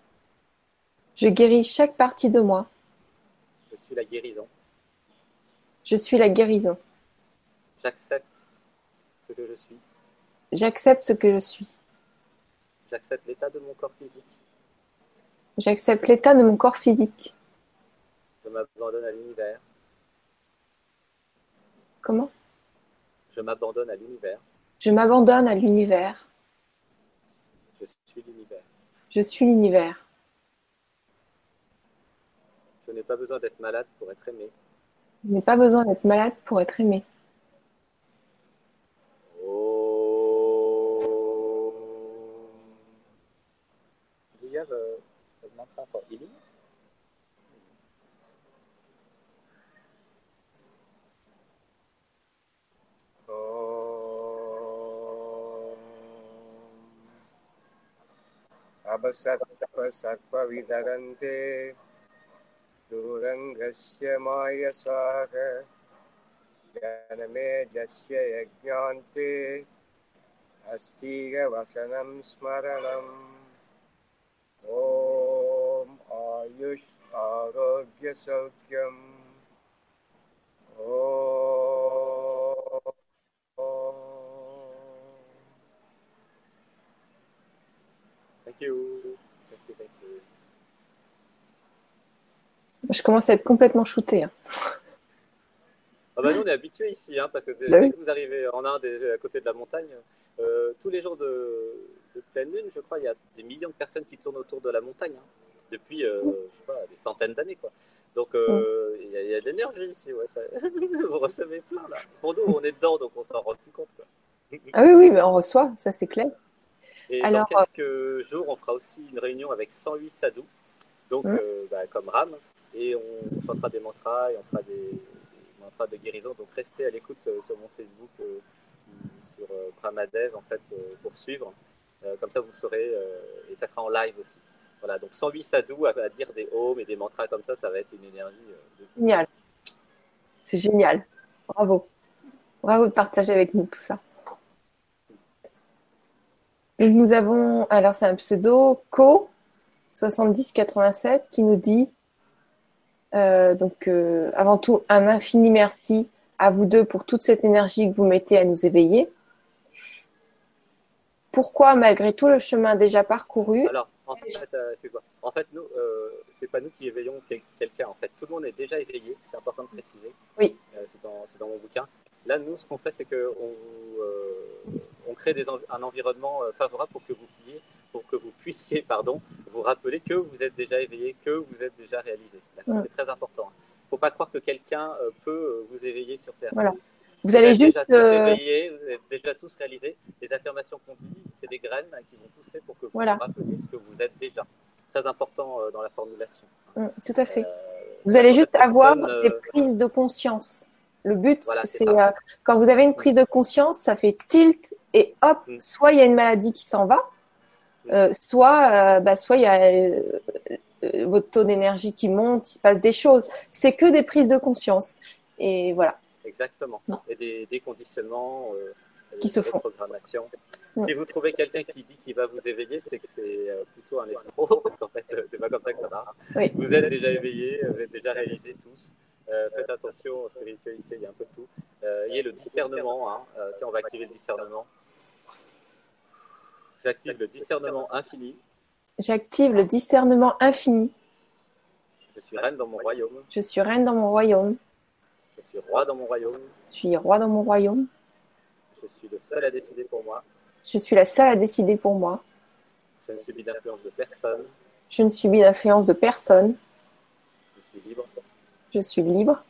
Speaker 1: Je guéris chaque partie de moi.
Speaker 2: Je suis la guérison.
Speaker 1: Je suis la guérison.
Speaker 2: J'accepte ce que je suis.
Speaker 1: J'accepte ce que je suis.
Speaker 2: J'accepte l'état de mon corps physique.
Speaker 1: J'accepte l'état de mon corps physique.
Speaker 2: Je m'abandonne à l'univers.
Speaker 1: Comment?
Speaker 2: Je m'abandonne à l'univers.
Speaker 1: Je m'abandonne à l'univers.
Speaker 2: Je suis l'univers.
Speaker 1: Je suis l'univers.
Speaker 2: Je n'ai pas besoin d'être malade pour être aimé.
Speaker 1: Je n'ai pas besoin d'être malade pour être aimé.
Speaker 2: Oh. Do you have a, a mantra for healing?
Speaker 3: अपसर्पसर्पविदरन्ते दूरङ्गस्य मायसाः जनमे जस्य यज्ञान्ते। अस्थिगवसनं स्मरणम्। ॐ आयुष् आरोग्यसौख्यम्।
Speaker 1: Je commence à être complètement shooté. Hein.
Speaker 2: Ah bah nous, on est habitués ici, hein, parce que bah dès que vous arrivez en Inde, à côté de la montagne, euh, tous les jours de, pleine lune, je crois, il y a des millions de personnes qui tournent autour de la montagne, hein, depuis euh, je sais pas, des centaines d'années. quoi. Donc euh, il y, a de l'énergie ici, ouais, vous recevez plein là. Pour nous, on est dedans, donc on s'en rend plus compte. Quoi.
Speaker 1: Ah oui, oui, mais on reçoit, ça c'est clair.
Speaker 2: Et Alors, dans quelques jours, on fera aussi une réunion avec 108 sadhus, donc hum. bah, comme Ram, et on chantera des mantras et on fera des, mantras de guérison. Donc restez à l'écoute sur, mon Facebook, euh, sur euh, Brahmadev, en fait, euh, pour suivre. comme ça, vous saurez, et ça sera en live aussi. Voilà, donc 108 sadhus à, à, dire des ohms et des mantras comme ça, ça va être une énergie.
Speaker 1: génial. C'est génial. Bravo. Bravo de partager avec nous tout ça. Nous avons, alors c'est un pseudo, Co 7087 qui nous dit euh, donc, euh, avant tout, un infini merci à vous deux pour toute cette énergie que vous mettez à nous éveiller. Pourquoi, malgré tout le chemin déjà parcouru
Speaker 2: Alors, en fait, euh, c'est quoi? En fait, nous, c'est pas nous qui éveillons quelqu'un. En fait, tout le monde est déjà éveillé. C'est important de préciser.
Speaker 1: Oui.
Speaker 2: c'est dans, dans, mon bouquin. Là, nous, ce qu'on fait, c'est qu'on on crée des, un environnement favorable pour que vous puissiez pour que vous puissiez pardon, vous rappeler que vous êtes déjà éveillé, que vous êtes déjà réalisé. C'est très important. Il ne faut pas croire que quelqu'un euh, peut euh, vous éveiller sur Terre.
Speaker 1: Voilà. Vous, allez êtes juste.
Speaker 2: Déjà tous euh, éveillés, vous êtes déjà tous réalisés. Les affirmations qu'on dit, c'est des graines qui vont pousser pour que vous vous rappeliez ce que vous êtes déjà. Très important dans la formulation.
Speaker 1: Mm, tout à fait. vous allez juste avoir des prises de conscience. Le but, c'est quand vous avez une prise de conscience, ça fait tilt et hop, mm. soit il y a une maladie qui s'en va, euh, soit, euh, bah, soit il y a euh, votre taux d'énergie qui monte, il se passe des choses. C'est que des prises de conscience. Et voilà.
Speaker 2: Exactement. Et des, des conditionnements
Speaker 1: qui se font.
Speaker 2: Programmation. Si vous trouvez quelqu'un qui dit qu'il va vous éveiller, c'est que c'est plutôt un escroc. en fait, c'est pas comme ça que ça marche. Vous êtes déjà éveillé, vous êtes déjà réalisé tous. faites attention en spiritualité, il y a un peu de tout. Euh, ayez le discernement. Hein. Euh, tiens, on va activer le discernement. J'active le discernement infini.
Speaker 1: J'active le discernement infini.
Speaker 2: Je suis reine dans mon royaume.
Speaker 1: Je suis reine dans mon royaume.
Speaker 2: Je suis roi dans mon royaume.
Speaker 1: Je suis roi dans mon royaume.
Speaker 2: Je suis le seul à décider pour moi.
Speaker 1: Je suis la seule à décider pour moi.
Speaker 2: Je ne subis d'influence de personne.
Speaker 1: Je ne subis l'influence de personne.
Speaker 2: Je suis libre.
Speaker 1: Je suis libre.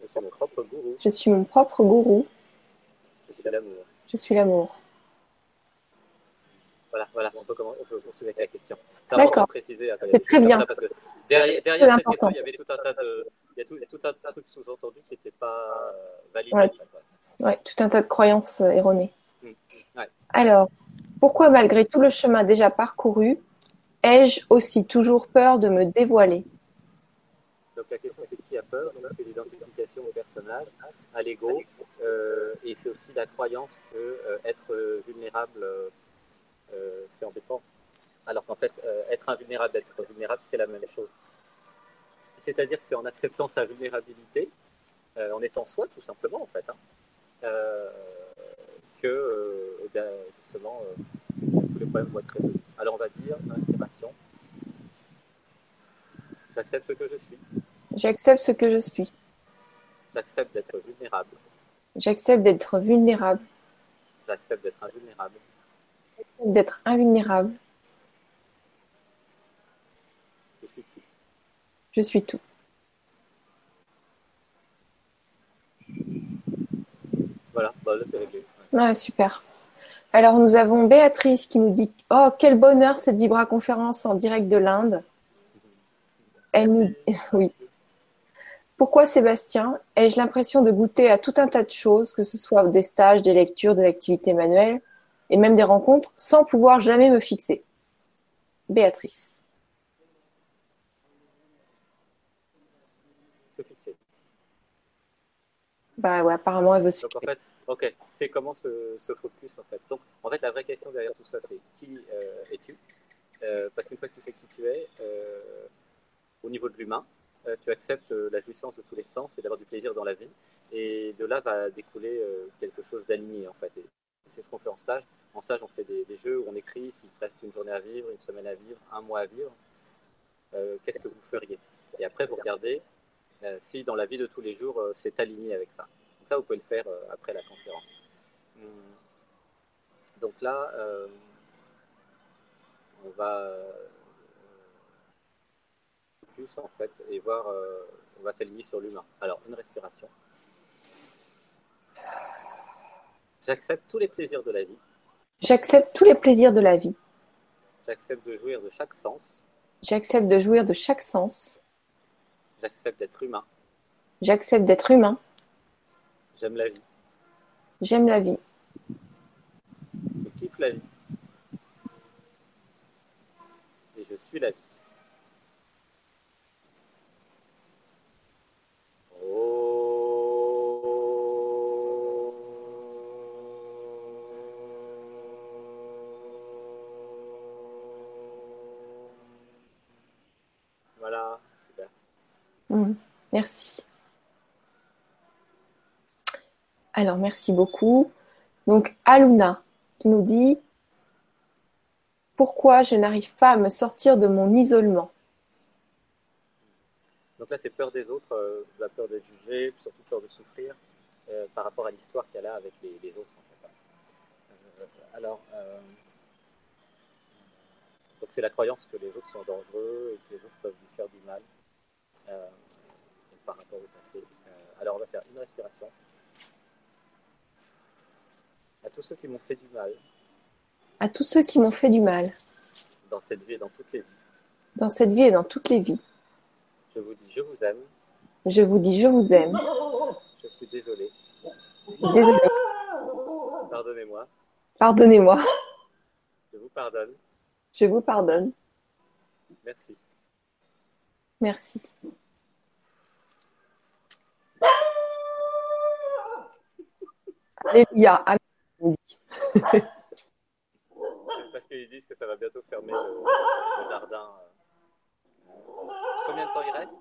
Speaker 2: Je suis mon propre gourou.
Speaker 1: Je suis mon propre gourou.
Speaker 2: Je suis l'amour.
Speaker 1: Je suis l'amour.
Speaker 2: Voilà, voilà, on peut, comment, on peut poursuivre avec la question. C'est
Speaker 1: D'accord.
Speaker 2: important de préciser. après,
Speaker 1: C'est très bien.
Speaker 2: Parce que derrière, cette
Speaker 1: important.
Speaker 2: question, il y avait tout un tas de, il y a tout, il y a tout un tas de trucs sous-entendus qui n'étaient pas euh, validés.
Speaker 1: Ouais.
Speaker 2: ouais.
Speaker 1: Tout un tas de croyances euh, erronées.
Speaker 2: Mm. Ouais.
Speaker 1: Alors, pourquoi malgré tout le chemin déjà parcouru, ai-je aussi toujours peur de me dévoiler?
Speaker 2: Donc la question c'est qui a peur? C'est l'identification au personnage, à l'ego, euh, et c'est aussi la croyance que euh, être vulnérable euh, c'est embêtant. Alors qu'en fait, euh, être invulnérable, être vulnérable, c'est la même chose. C'est-à-dire que c'est en acceptant sa vulnérabilité, euh, en étant soi tout simplement en fait, hein, euh, que euh, eh bien, justement euh, tous les problèmes vont être résolus. Alors on va dire inspiration. J'accepte ce que je suis.
Speaker 1: J'accepte ce que je suis.
Speaker 2: J'accepte d'être vulnérable.
Speaker 1: J'accepte d'être vulnérable.
Speaker 2: J'accepte d'être invulnérable.
Speaker 1: D'être invulnérable.
Speaker 2: Je suis tout.
Speaker 1: Je suis tout.
Speaker 2: Voilà, bah, là c'est réglé.
Speaker 1: Ouais, super. Alors, nous avons Béatrice qui nous dit Oh, quel bonheur cette Vibra conférence en direct de l'Inde. Elle nous Oui. Pourquoi Sébastien? Ai-je l'impression de goûter à tout un tas de choses, que ce soit des stages, des lectures, des activités manuelles? Et même des rencontres, sans pouvoir jamais me fixer Béatrice.
Speaker 2: Se fixer.
Speaker 1: Bah ouais, apparemment, elle veut se
Speaker 2: Donc en
Speaker 1: fixer.
Speaker 2: fait, ok, c'est comment se, se focus en fait. Donc en fait, la vraie question derrière tout ça, c'est qui euh, es-tu? Euh, Parce qu'une fois que tu sais qui tu es, euh, au niveau de l'humain, tu acceptes la jouissance de tous les sens et d'avoir du plaisir dans la vie. Et de là va découler quelque chose d'aligné en fait. Et c'est ce qu'on fait en stage. En stage, on fait des, jeux où on écrit s'il te reste une journée à vivre, une semaine à vivre, un mois à vivre. euh, Qu'est-ce que vous feriez? Et après, vous regardez euh, si dans la vie de tous les jours, euh, c'est aligné avec ça. Ça, vous pouvez le faire après la conférence. Hum. Donc là, on va focus en fait et voir, on va s'aligner sur l'humain. Alors, une respiration. J'accepte tous les plaisirs de la vie.
Speaker 1: J'accepte tous les plaisirs de la vie.
Speaker 2: J'accepte de jouir de chaque sens.
Speaker 1: J'accepte de jouir de chaque sens.
Speaker 2: J'accepte d'être humain.
Speaker 1: J'accepte d'être humain.
Speaker 2: J'aime la vie.
Speaker 1: J'aime la vie.
Speaker 2: Je kiffe la vie. Et je suis la vie.
Speaker 1: Alors, merci beaucoup. Donc, Aluna qui nous dit Pourquoi je n'arrive pas à me sortir de mon isolement?
Speaker 2: Donc là, c'est peur des autres, euh, la peur d'être jugé, surtout peur de souffrir euh, par rapport à l'histoire qu'il y a avec les, autres. Euh, alors, c'est la croyance que les autres sont dangereux et que les autres peuvent nous faire du mal par rapport au passé. Alors, on va faire une respiration. À tous ceux qui m'ont fait du mal
Speaker 1: À tous ceux qui m'ont fait du mal,
Speaker 2: dans cette vie et dans toutes les vies,
Speaker 1: dans cette vie et dans toutes les vies,
Speaker 2: je vous dis je vous aime,
Speaker 1: je vous dis je vous aime.
Speaker 2: je suis désolé,
Speaker 1: Je suis désolée.
Speaker 2: pardonnez-moi,
Speaker 1: Pardonnez-moi.
Speaker 2: je vous pardonne,
Speaker 1: Je vous pardonne.
Speaker 2: merci.
Speaker 1: Merci. Alléluia.
Speaker 2: Parce qu'ils disent que ça va bientôt fermer le, le jardin. euh. Combien de temps il reste?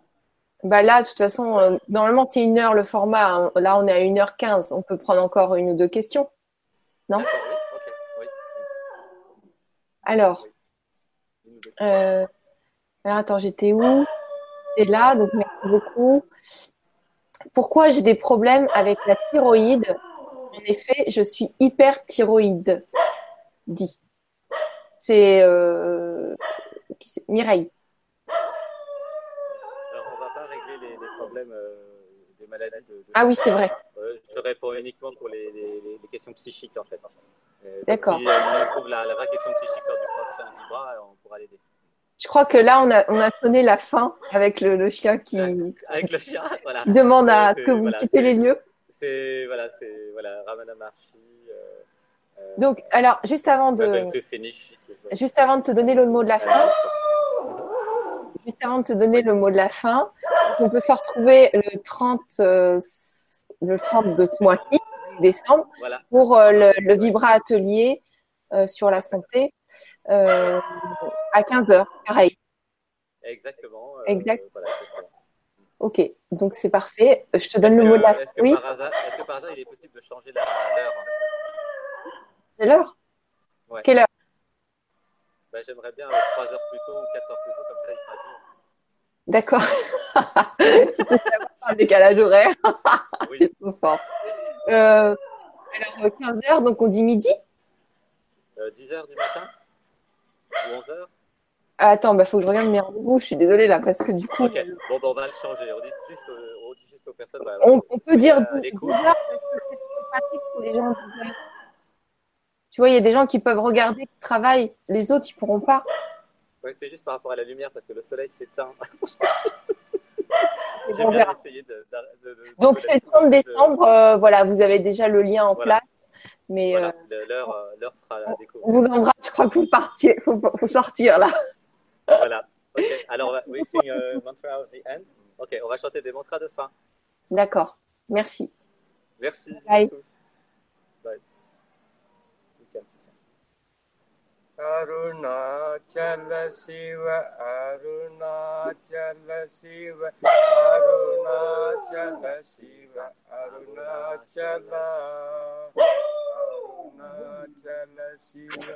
Speaker 1: Bah là, de toute façon, euh, normalement, c'est une heure le format. hein. Là, on est à 1h15. On peut prendre encore une ou deux questions. Non?
Speaker 2: Oui, oui.
Speaker 1: Alors, euh, alors attends, j'étais où? J'étais là, donc merci beaucoup. Pourquoi j'ai des problèmes avec la thyroïde? En effet, je suis hyperthyroïde. Dit. C'est euh, Mireille.
Speaker 2: Alors, on va pas régler les, les problèmes euh, des maladies de, de-
Speaker 1: Ah oui, c'est vrai.
Speaker 2: Euh, je réponds uniquement pour les, les- les- les questions psychiques, en fait.
Speaker 1: D'accord.
Speaker 2: Si on trouve la, la vraie question psychique lors du prochain Vibra, on pourra l'aider.
Speaker 1: Je crois que là, on a, on a sonné la fin avec le, le chien qui,
Speaker 2: Avec le chien, voilà.
Speaker 1: qui demande à ce que vous
Speaker 2: voilà,
Speaker 1: quittez les lieux.
Speaker 2: C'est voilà, c'est voilà, Ramana Maharshi. Euh, euh,
Speaker 1: Donc, alors, juste avant de,
Speaker 2: finish.
Speaker 1: juste avant de te donner le mot de la fin, juste avant de te donner le mot de la fin, on peut se retrouver le 30, euh, le 30 de ce mois-ci, décembre,
Speaker 2: Voilà.
Speaker 1: pour euh, le, le Vibra Atelier sur la santé à 15h. Pareil.
Speaker 2: Exactement.
Speaker 1: Exact.
Speaker 2: voilà.
Speaker 1: Ok, donc c'est parfait. Je te donne le mot de la fin.
Speaker 2: Est-ce que,
Speaker 1: Oui,
Speaker 2: par hasard, est-ce que par hasard, il est possible de changer l'heure
Speaker 1: c'est l'heure.
Speaker 2: Ouais.
Speaker 1: Quelle heure?
Speaker 2: Ben, J'aimerais bien 3 heures plus tôt ou 4 heures plus tôt, comme ça il fera jour.
Speaker 1: D'accord. tu peux savoir un décalage horaire.
Speaker 2: Oui.
Speaker 1: C'est trop fort. Euh, alors, 15h, donc on dit midi?
Speaker 2: Euh, 10 heures du matin? Ou 11 heures?
Speaker 1: Attends, bah, faut que je regarde mes rendez-vous. Je suis désolée là, parce que du coup,
Speaker 2: Ok, bon, ben, on va le changer. On dit juste, on dit juste aux personnes. voilà,
Speaker 1: on, on peut dire
Speaker 2: à
Speaker 1: 10
Speaker 2: l'écoute.
Speaker 1: heures parce que c'est pratique pour les gens. 10 heures. Tu vois, il y a des gens qui peuvent regarder, qui travaillent. Les autres, ils pourront pas.
Speaker 2: Ouais, c'est juste par rapport à la lumière parce que le soleil s'éteint.
Speaker 1: Et
Speaker 2: J'ai
Speaker 1: on
Speaker 2: bien
Speaker 1: verra.
Speaker 2: essayé de. de- de- de-
Speaker 1: Donc c'est le 30 décembre. euh, voilà, vous avez déjà le lien en
Speaker 2: Voilà.
Speaker 1: place. Mais
Speaker 2: Voilà,
Speaker 1: euh,
Speaker 2: l'heure, euh, l'heure sera à découvrir.
Speaker 1: on vous embrasse. Je crois que vous partiez. Faut, faut sortir là.
Speaker 2: Voilà. Ok. Alors, on va- we sing a mantra of the end. Ok, on va chanter des mantras de fin.
Speaker 1: D'accord. Merci.
Speaker 2: Merci.
Speaker 1: Bye.
Speaker 2: à tous. Bye. Nickel.
Speaker 3: Arunachala Shiva, Arunachala Shiva, Arunachala Shiva, Arunachala, Arunachala Shiva,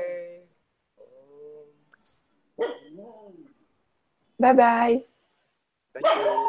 Speaker 1: Bye bye.
Speaker 2: Thank you.